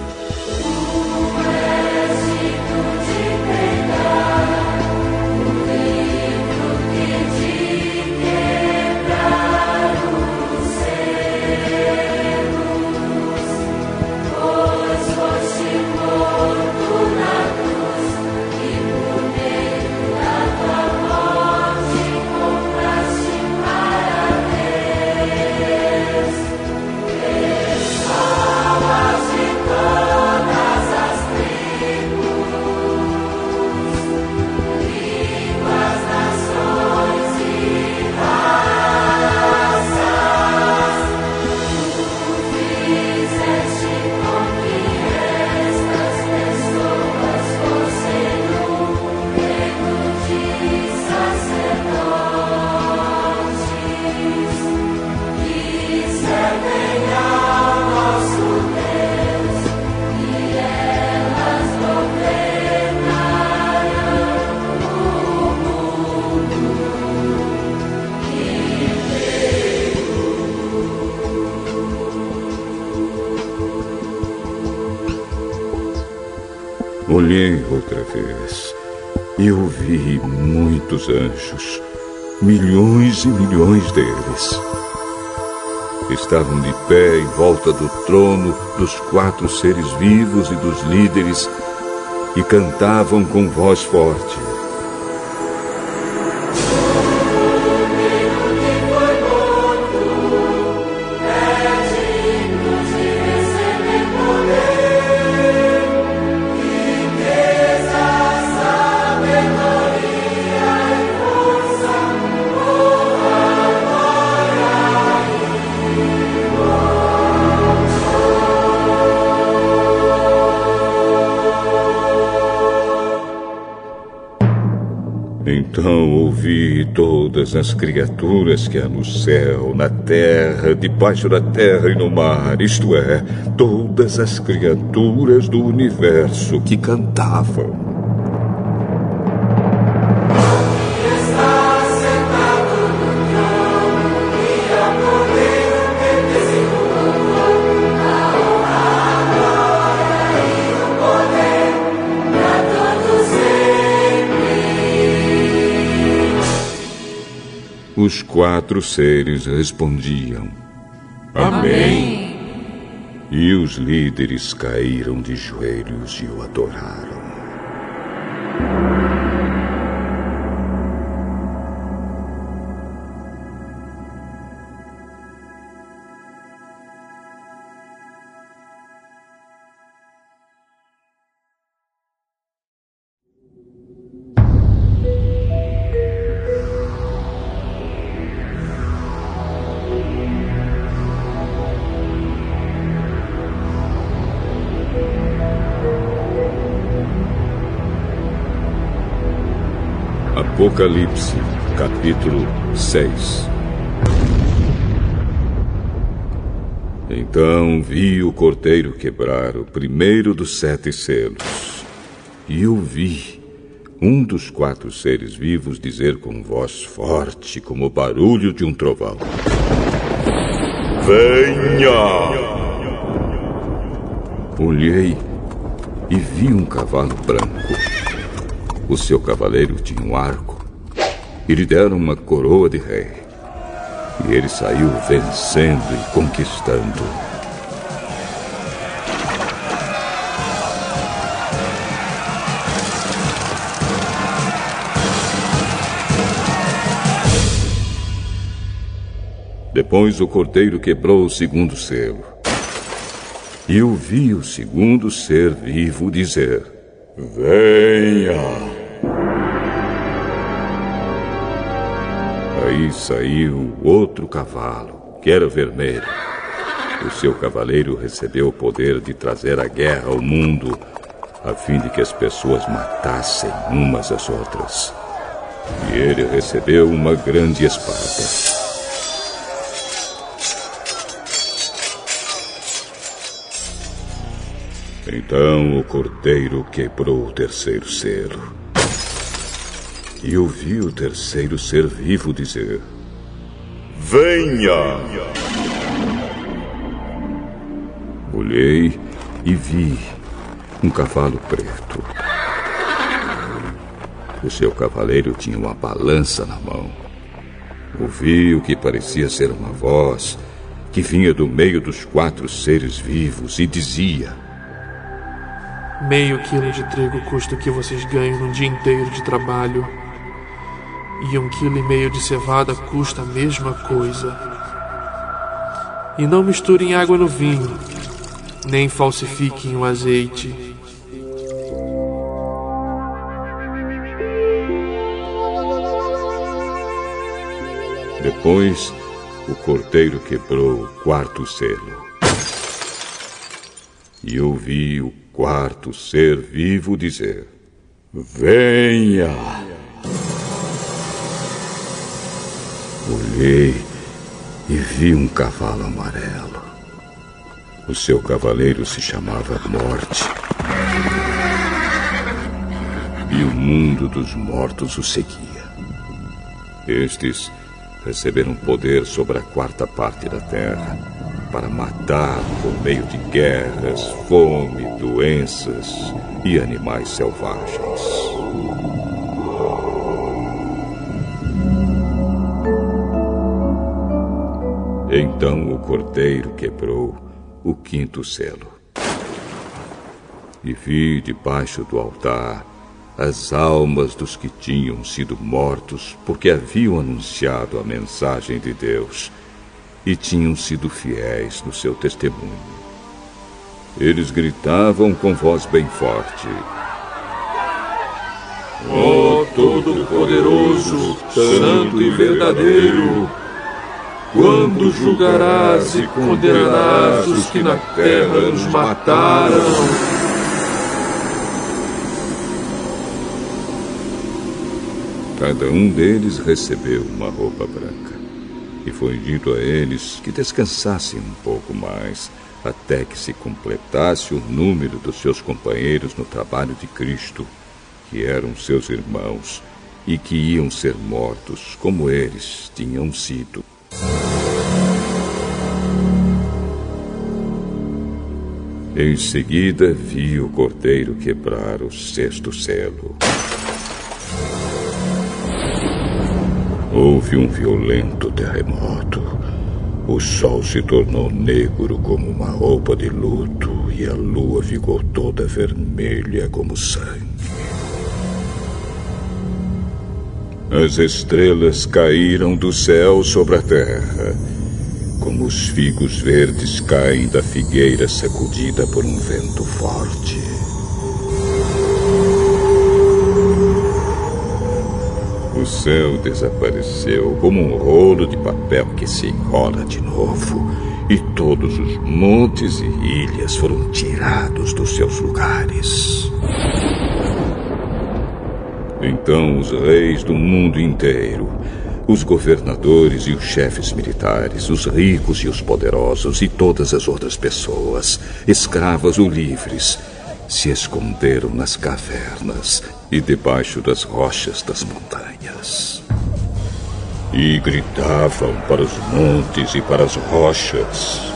Speaker 1: Milhões e milhões deles. Estavam de pé em volta do trono dos quatro seres vivos e dos líderes e cantavam com voz forte. Todas as criaturas que há no céu, na terra, debaixo da terra e no mar, isto é, todas as criaturas do universo que cantavam. Os quatro seres respondiam:
Speaker 3: Amém.
Speaker 1: E os líderes caíram de joelhos e o adoraram. Apocalipse, capítulo 6 Então vi o cordeiro quebrar o primeiro dos sete selos. E ouvi um dos quatro seres vivos dizer com voz forte, como o barulho de um trovão: Venha! Olhei e vi um cavalo branco. O seu cavaleiro tinha um arco e lhe deram uma coroa de rei. E ele saiu vencendo e conquistando. Depois o cordeiro quebrou o segundo selo. E ouvi o segundo ser vivo dizer: Venha! Aí saiu outro cavalo, que era vermelho. O seu cavaleiro recebeu o poder de trazer a guerra ao mundo, a fim de que as pessoas matassem umas às outras. E ele recebeu uma grande espada. Então o cordeiro quebrou o terceiro selo. E ouvi o terceiro ser vivo dizer: Venha! Olhei e vi um cavalo preto. O seu cavaleiro tinha uma balança na mão. Ouvi o que parecia ser uma voz que vinha do meio dos quatro seres vivos e dizia:
Speaker 2: Meio quilo de trigo custa o que vocês ganham num dia inteiro de trabalho. E um quilo e meio de cevada custa a mesma coisa. E não misturem água no vinho, nem falsifiquem o azeite.
Speaker 1: Depois, o cordeiro quebrou o quarto selo. E ouvi o quarto ser vivo dizer: Venha! Olhei e vi um cavalo amarelo. O seu cavaleiro se chamava Morte. E o mundo dos mortos o seguia. Estes receberam poder sobre a quarta parte da terra para matar por meio de guerras, fome, doenças e animais selvagens. Então o cordeiro quebrou o quinto selo. E vi debaixo do altar as almas dos que tinham sido mortos porque haviam anunciado a mensagem de Deus e tinham sido fiéis no seu testemunho. Eles gritavam com voz bem forte: oh, Todo-Poderoso, Santo e Verdadeiro, quando julgarás e condenarás os que na terra nos mataram? Cada um deles recebeu uma roupa branca. E foi dito a eles que descansassem um pouco mais, até que se completasse o número dos seus companheiros no trabalho de Cristo, que eram seus irmãos e que iam ser mortos como eles tinham sido. Em seguida, vi o cordeiro quebrar o sexto selo. Houve um violento terremoto. O sol se tornou negro como uma roupa de luto e a lua ficou toda vermelha como sangue. As estrelas caíram do céu sobre a terra, como os figos verdes caem da figueira sacudida por um vento forte. O céu desapareceu como um rolo de papel que se enrola de novo, e todos os montes e ilhas foram tirados dos seus lugares. Então os reis do mundo inteiro, os governadores e os chefes militares, os ricos e os poderosos e todas as outras pessoas, escravas ou livres, se esconderam nas cavernas e debaixo das rochas das montanhas. E gritavam para os montes e para as rochas: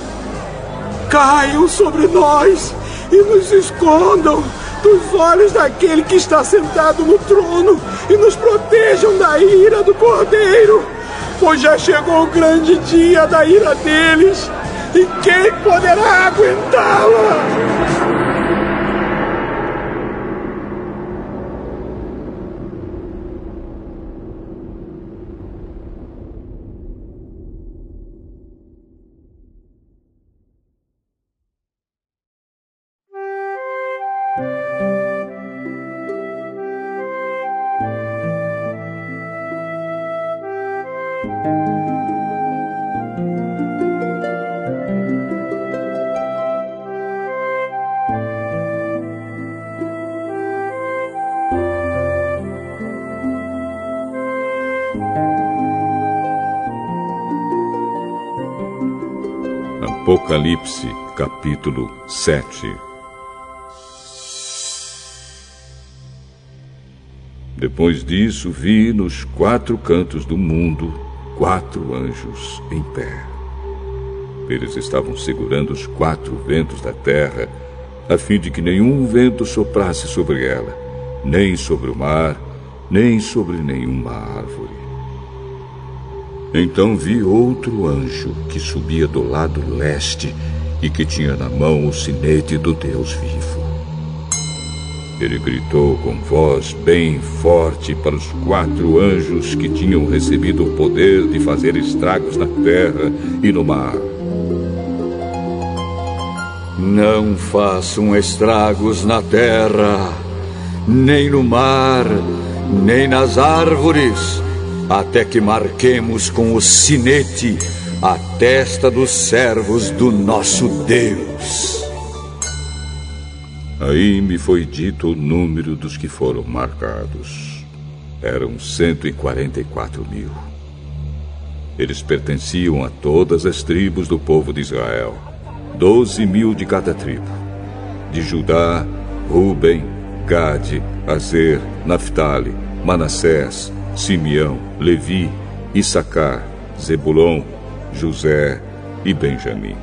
Speaker 2: Caiam sobre nós e nos escondam dos olhos daquele que está sentado no trono e nos protejam da ira do cordeiro, pois já chegou o grande dia da ira deles e quem poderá aguentá-la?
Speaker 1: Apocalipse, capítulo 7 Depois disso, vi nos quatro cantos do mundo quatro anjos em pé. Eles estavam segurando os quatro ventos da terra, a fim de que nenhum vento soprasse sobre ela, nem sobre o mar, nem sobre nenhuma árvore. Então vi outro anjo que subia do lado leste e que tinha na mão o sinete do Deus vivo. Ele gritou com voz bem forte para os quatro anjos que tinham recebido o poder de fazer estragos na terra e no mar.
Speaker 4: Não façam estragos na terra, nem no mar, nem nas árvores até que marquemos com o sinete a testa dos servos do nosso Deus.
Speaker 1: Aí me foi dito o número dos que foram marcados. Eram 144 mil. Eles pertenciam a todas as tribos do povo de Israel, doze mil de cada tribo. De Judá, Ruben, Gade, Azer, Naphtali, Manassés, Simeão, Levi, Issacar, Zebulon, José e Benjamim.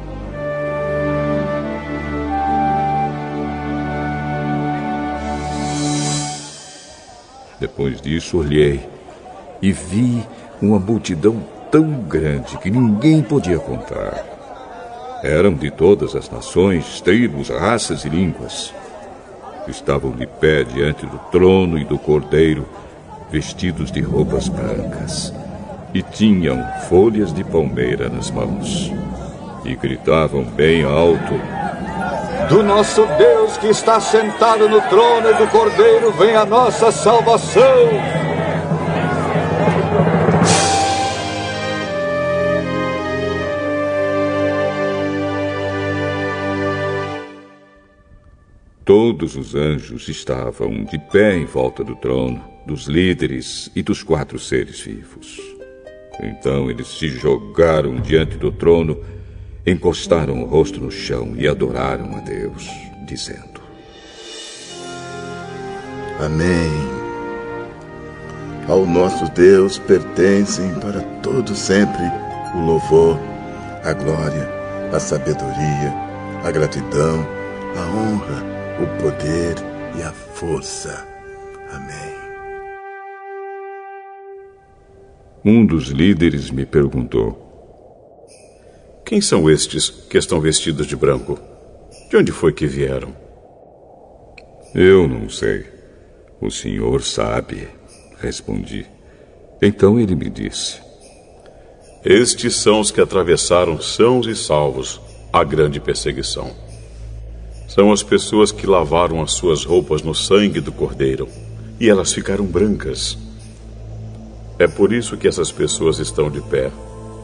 Speaker 1: Depois disso, olhei e vi uma multidão tão grande que ninguém podia contar. Eram de todas as nações, tribos, raças e línguas. Estavam de pé diante do trono e do cordeiro vestidos de roupas brancas, e tinham folhas de palmeira nas mãos. E gritavam bem alto:
Speaker 4: Do nosso Deus que está sentado no trono do Cordeiro vem a nossa salvação.
Speaker 1: Todos os anjos estavam de pé em volta do trono dos líderes e dos quatro seres vivos. Então eles se jogaram diante do trono, encostaram o rosto no chão e adoraram a Deus, dizendo:
Speaker 5: Amém. Ao nosso Deus pertencem para todo sempre o louvor, a glória, a sabedoria, a gratidão, a honra, o poder e a força. Amém.
Speaker 1: Um dos líderes me perguntou:
Speaker 6: Quem são estes que estão vestidos de branco? De onde foi que vieram?
Speaker 1: Eu não sei. O senhor sabe, respondi. Então ele me disse:
Speaker 6: Estes são os que atravessaram sãos e salvos a grande perseguição. São as pessoas que lavaram as suas roupas no sangue do Cordeiro e elas ficaram brancas é por isso que essas pessoas estão de pé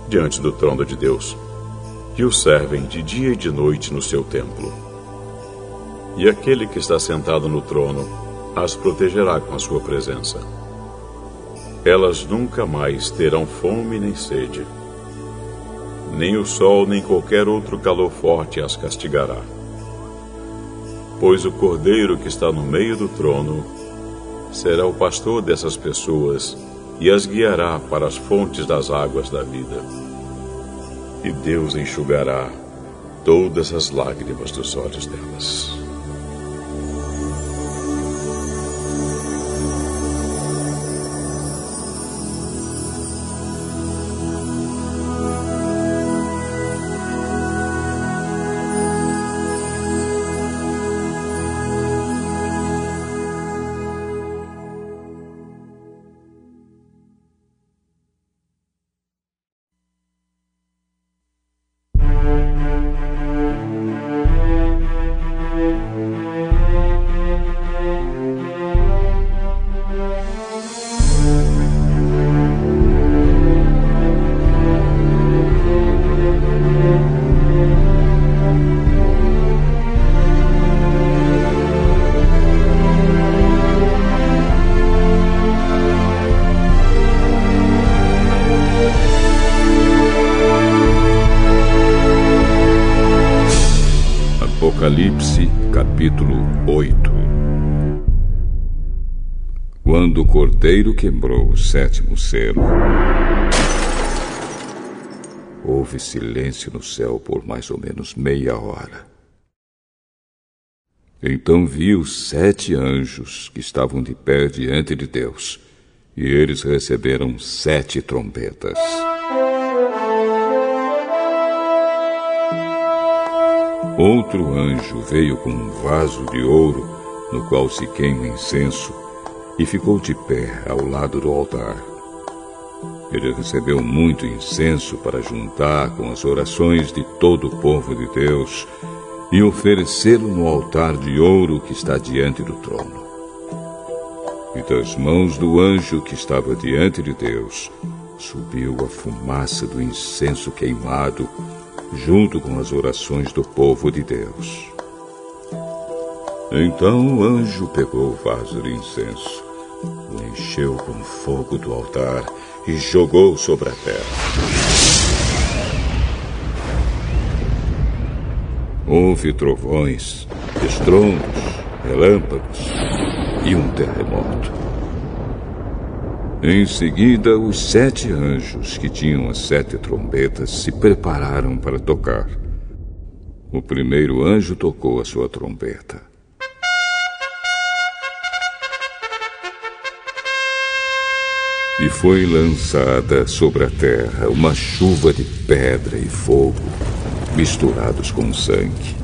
Speaker 6: diante do trono de Deus e o servem de dia e de noite no seu templo. E aquele que está sentado no trono as protegerá com a sua presença. Elas nunca mais terão fome nem sede. Nem o sol nem qualquer outro calor forte as castigará. Pois o cordeiro que está no meio do trono será o pastor dessas pessoas e as guiará para as fontes das águas da vida. E Deus enxugará todas as lágrimas dos olhos delas.
Speaker 1: Quebrou o sétimo selo, houve silêncio no céu por mais ou menos meia hora. Então vi os sete anjos que estavam de pé diante de Deus, e eles receberam sete trombetas. Outro anjo veio com um vaso de ouro no qual se queima incenso e ficou de pé ao lado do altar. Ele recebeu muito incenso para juntar com as orações de todo o povo de Deus e oferecê-lo no altar de ouro que está diante do trono. E das mãos do anjo que estava diante de Deus subiu a fumaça do incenso queimado junto com as orações do povo de Deus. Então o anjo pegou o vaso de incenso, o encheu com fogo do altar e jogou sobre a terra. Houve trovões, estrondos, relâmpagos e um terremoto. Em seguida, os sete anjos que tinham as sete trombetas se prepararam para tocar. O primeiro anjo tocou a sua trombeta. E foi lançada sobre a terra uma chuva de pedra e fogo, misturados com sangue.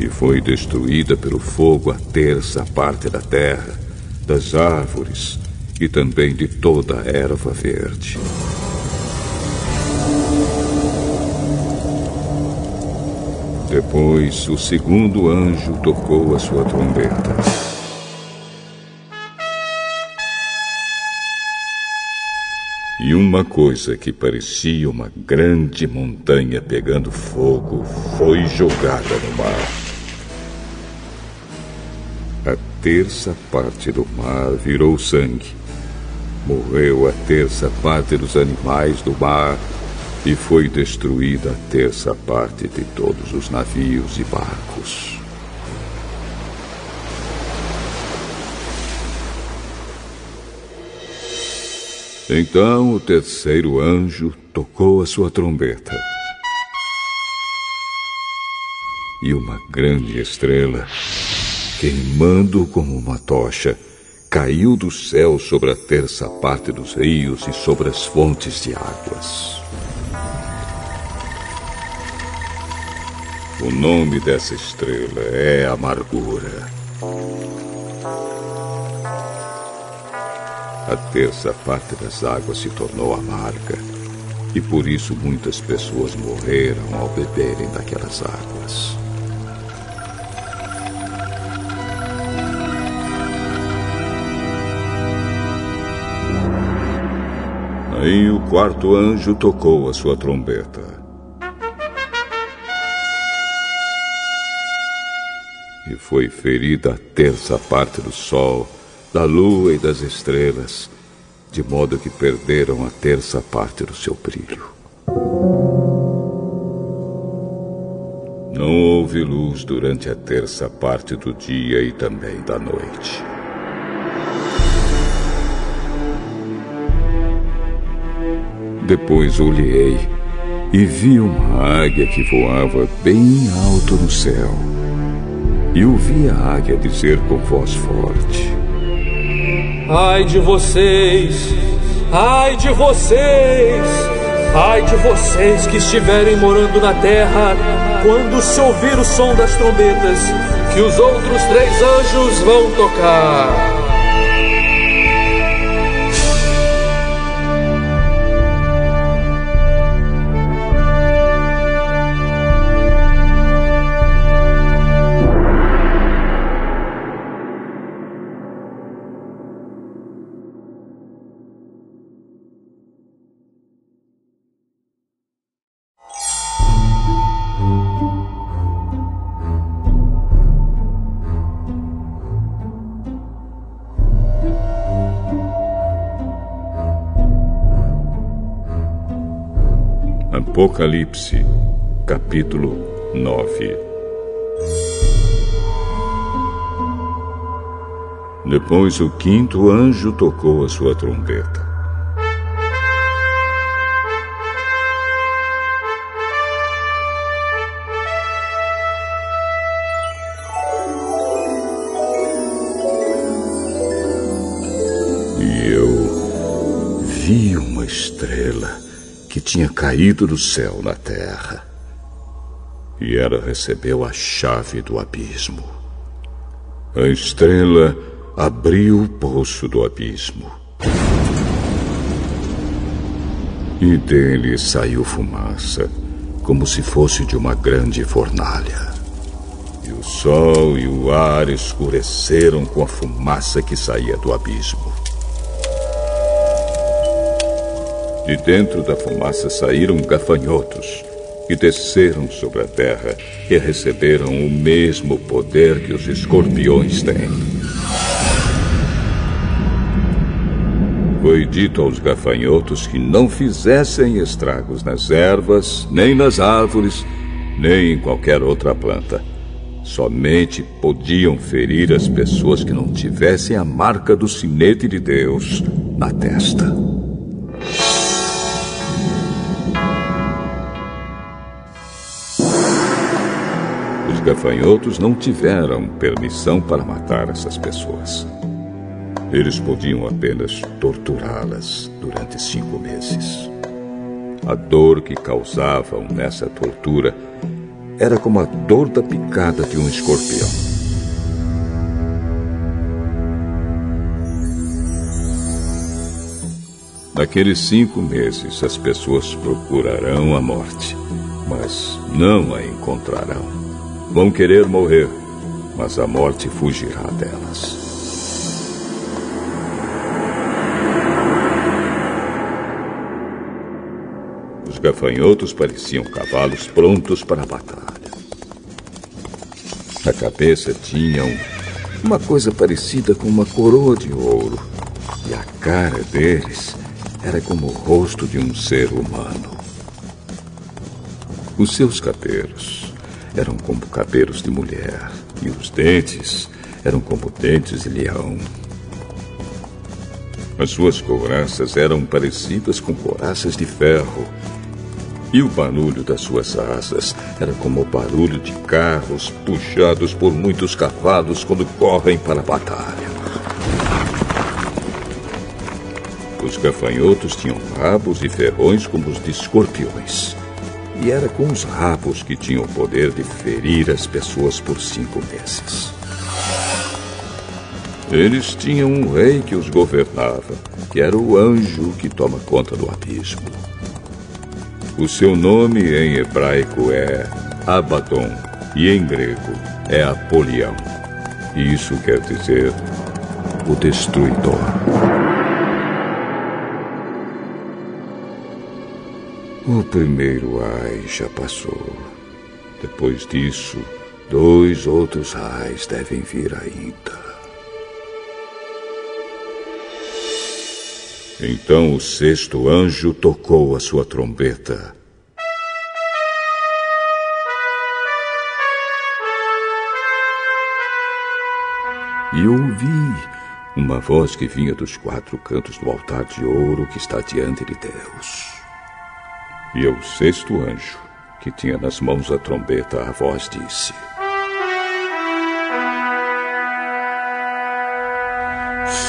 Speaker 1: E foi destruída pelo fogo a terça parte da terra, das árvores, e também de toda a erva verde. Depois, o segundo anjo tocou a sua trombeta. E uma coisa que parecia uma grande montanha pegando fogo foi jogada no mar. A terça parte do mar virou sangue. Morreu a terça parte dos animais do mar e foi destruída a terça parte de todos os navios e barcos. Então o terceiro anjo tocou a sua trombeta. E uma grande estrela, queimando como uma tocha, caiu do céu sobre a terça parte dos rios e sobre as fontes de águas. O nome dessa estrela é Amargura. A terça parte das águas se tornou amarga e por isso muitas pessoas morreram ao beberem daquelas águas. Aí o quarto anjo tocou a sua trombeta. e foi ferida a terça parte do sol, da lua e das estrelas, de modo que perderam a terça parte do seu brilho. Não houve luz durante a terça parte do dia e também da noite. Depois olhei e vi uma águia que voava bem alto no céu e ouvi a águia dizer com voz forte:
Speaker 7: Ai de vocês! Ai de vocês! Ai de vocês que estiverem morando na terra quando se ouvir o som das trombetas que os outros três anjos vão tocar.
Speaker 1: Apocalipse, capítulo 9 Depois o quinto anjo tocou a sua trombeta. E eu vi uma estrela que tinha caído do céu na terra. E ela recebeu a chave do abismo. A estrela abriu o poço do abismo. E dele saiu fumaça, como se fosse de uma grande fornalha. E o sol e o ar escureceram com a fumaça que saía do abismo. De dentro da fumaça saíram gafanhotos, que desceram sobre a terra e receberam o mesmo poder que os escorpiões têm. Foi dito aos gafanhotos que não fizessem estragos nas ervas, nem nas árvores, nem em qualquer outra planta. Somente podiam ferir as pessoas que não tivessem a marca do sinete de Deus na testa. Os gafanhotos não tiveram permissão para matar essas pessoas. Eles podiam apenas torturá-las durante cinco meses. A dor que causavam nessa tortura era como a dor da picada de um escorpião. Naqueles cinco meses, as pessoas procurarão a morte, mas não a encontrarão. Vão querer morrer, mas a morte fugirá delas. Os gafanhotos pareciam cavalos prontos para a batalha. Na cabeça tinham uma coisa parecida com uma coroa de ouro. E a cara deles era como o rosto de um ser humano. Os seus cabelos eram como cabelos de mulher, e os dentes eram como dentes de leão. As suas couraças eram parecidas com couraças de ferro, e o barulho das suas asas era como o barulho de carros puxados por muitos cavalos quando correm para a batalha. Os gafanhotos tinham rabos e ferrões como os de escorpiões. E era com os rabos que tinham o poder de ferir as pessoas por cinco meses. Eles tinham um rei que os governava, que era o anjo que toma conta do abismo. O seu nome em hebraico é Abaddon e em grego é Apolião. E isso quer dizer o destruidor. O primeiro ai já passou. Depois disso, dois outros ais devem vir ainda. Então o sexto anjo tocou a sua trombeta. E ouvi uma voz que vinha dos quatro cantos do altar de ouro que está diante de Deus. E o sexto anjo, que tinha nas mãos a trombeta, a voz disse: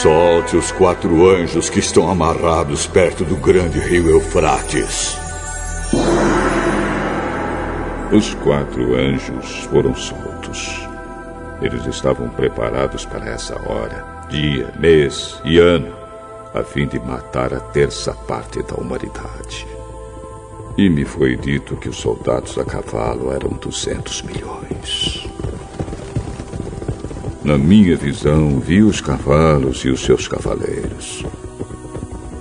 Speaker 4: Solte os quatro anjos que estão amarrados perto do grande rio Eufrates.
Speaker 1: Os quatro anjos foram soltos. Eles estavam preparados para essa hora, dia, mês e ano, a fim de matar a terça parte da humanidade. E me foi dito que os soldados a cavalo eram 200 milhões. Na minha visão, vi os cavalos e os seus cavaleiros.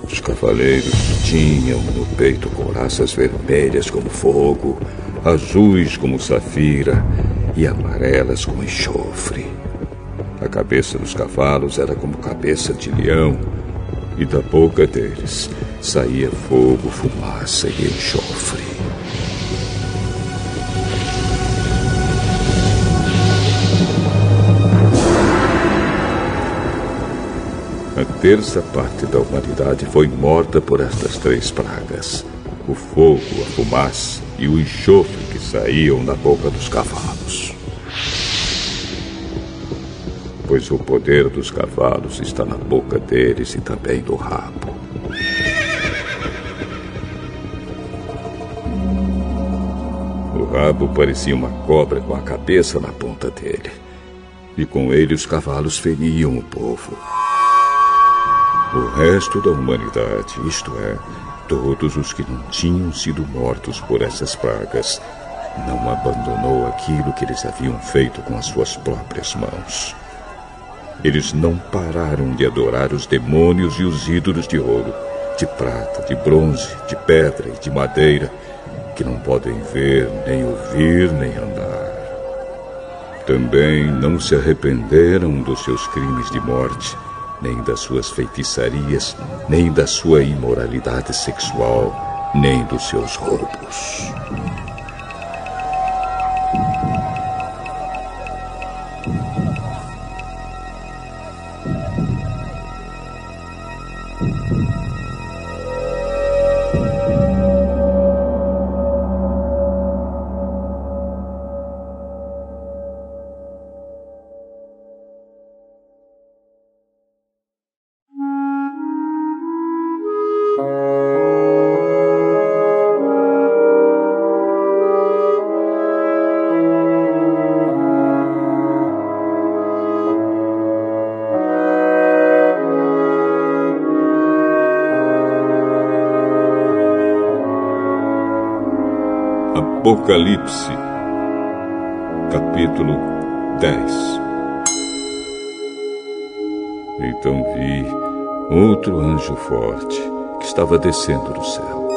Speaker 1: Os cavaleiros tinham no peito couraças vermelhas como fogo, azuis como safira e amarelas como enxofre. A cabeça dos cavalos era como cabeça de leão, e da boca deles saía fogo, fumaça e enxofre. A terça parte da humanidade foi morta por estas três pragas: o fogo, a fumaça e o enxofre que saíam da boca dos cavalos. Pois o poder dos cavalos está na boca deles e também no rabo. Rabo parecia uma cobra com a cabeça na ponta dele. E com ele os cavalos feriam o povo. O resto da humanidade, isto é, todos os que não tinham sido mortos por essas pragas, não abandonou aquilo que eles haviam feito com as suas próprias mãos. Eles não pararam de adorar os demônios e os ídolos de ouro, de prata, de bronze, de pedra e de madeira, que não podem ver, nem ouvir, nem andar. Também não se arrependeram dos seus crimes de morte nem das suas feitiçarias, nem da sua imoralidade sexual, nem dos seus roubos. Apocalipse, capítulo 10 Então vi outro anjo forte que estava descendo do céu.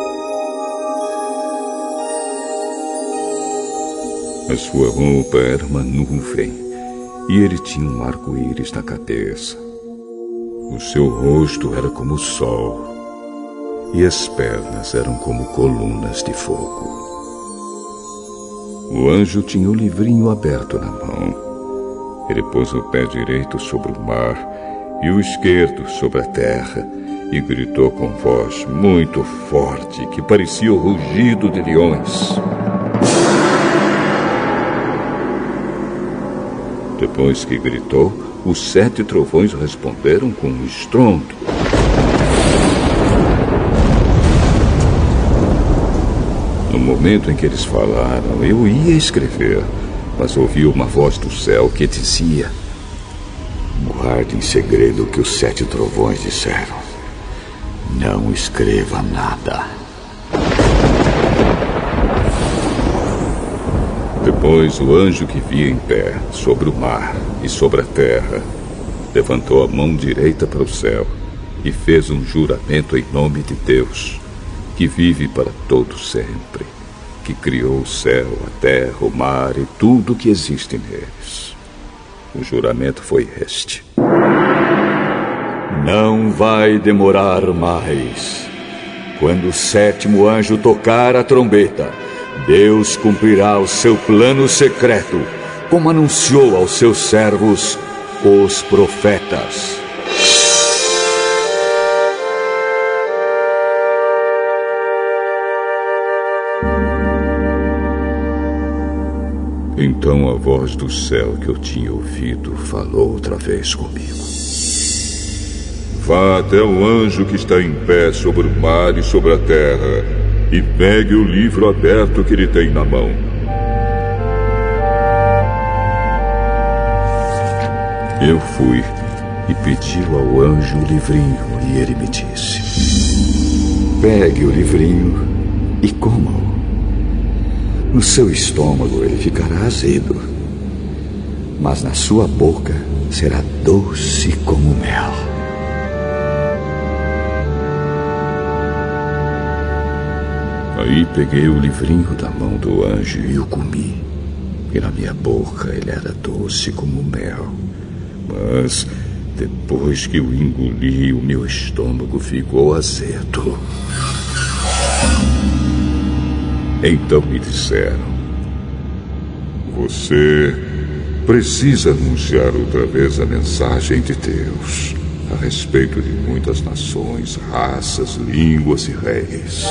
Speaker 1: A sua roupa era uma nuvem, e ele tinha um arco-íris na cabeça. O seu rosto era como o sol e as pernas eram como colunas de fogo. O anjo tinha o livrinho aberto na mão. Ele pôs o pé direito sobre o mar e o esquerdo sobre a terra e gritou com voz muito forte que parecia o rugido de leões. Depois que gritou, os sete trovões responderam com um estrondo. Momento em que eles falaram, eu ia escrever, mas ouvi uma voz do céu que dizia: Guarde em segredo o que os sete trovões disseram. Não escreva nada. Depois o anjo que via em pé, sobre o mar e sobre a terra, levantou a mão direita para o céu e fez um juramento em nome de Deus, que vive para todo sempre, que criou o céu, a terra, o mar e tudo que existe neles. O juramento foi este. Não vai demorar mais. Quando o sétimo anjo tocar a trombeta, Deus cumprirá o seu plano secreto, como anunciou aos seus servos, os profetas. Então a voz do céu que eu tinha ouvido falou outra vez comigo. Vá até o anjo que está em pé sobre o mar e sobre a terra e pegue o livro aberto que ele tem na mão. Eu fui e pedi ao anjo o livrinho e ele me disse: Pegue o livrinho e coma-o. No seu estômago ele ficará azedo, mas na sua boca será doce como mel. Aí peguei o livrinho da mão do anjo e o comi. E na minha boca ele era doce como mel. Mas depois que o engoli, o meu estômago ficou azedo. Então me disseram: Você precisa anunciar outra vez a mensagem de Deus a respeito de muitas nações, raças, línguas e reis.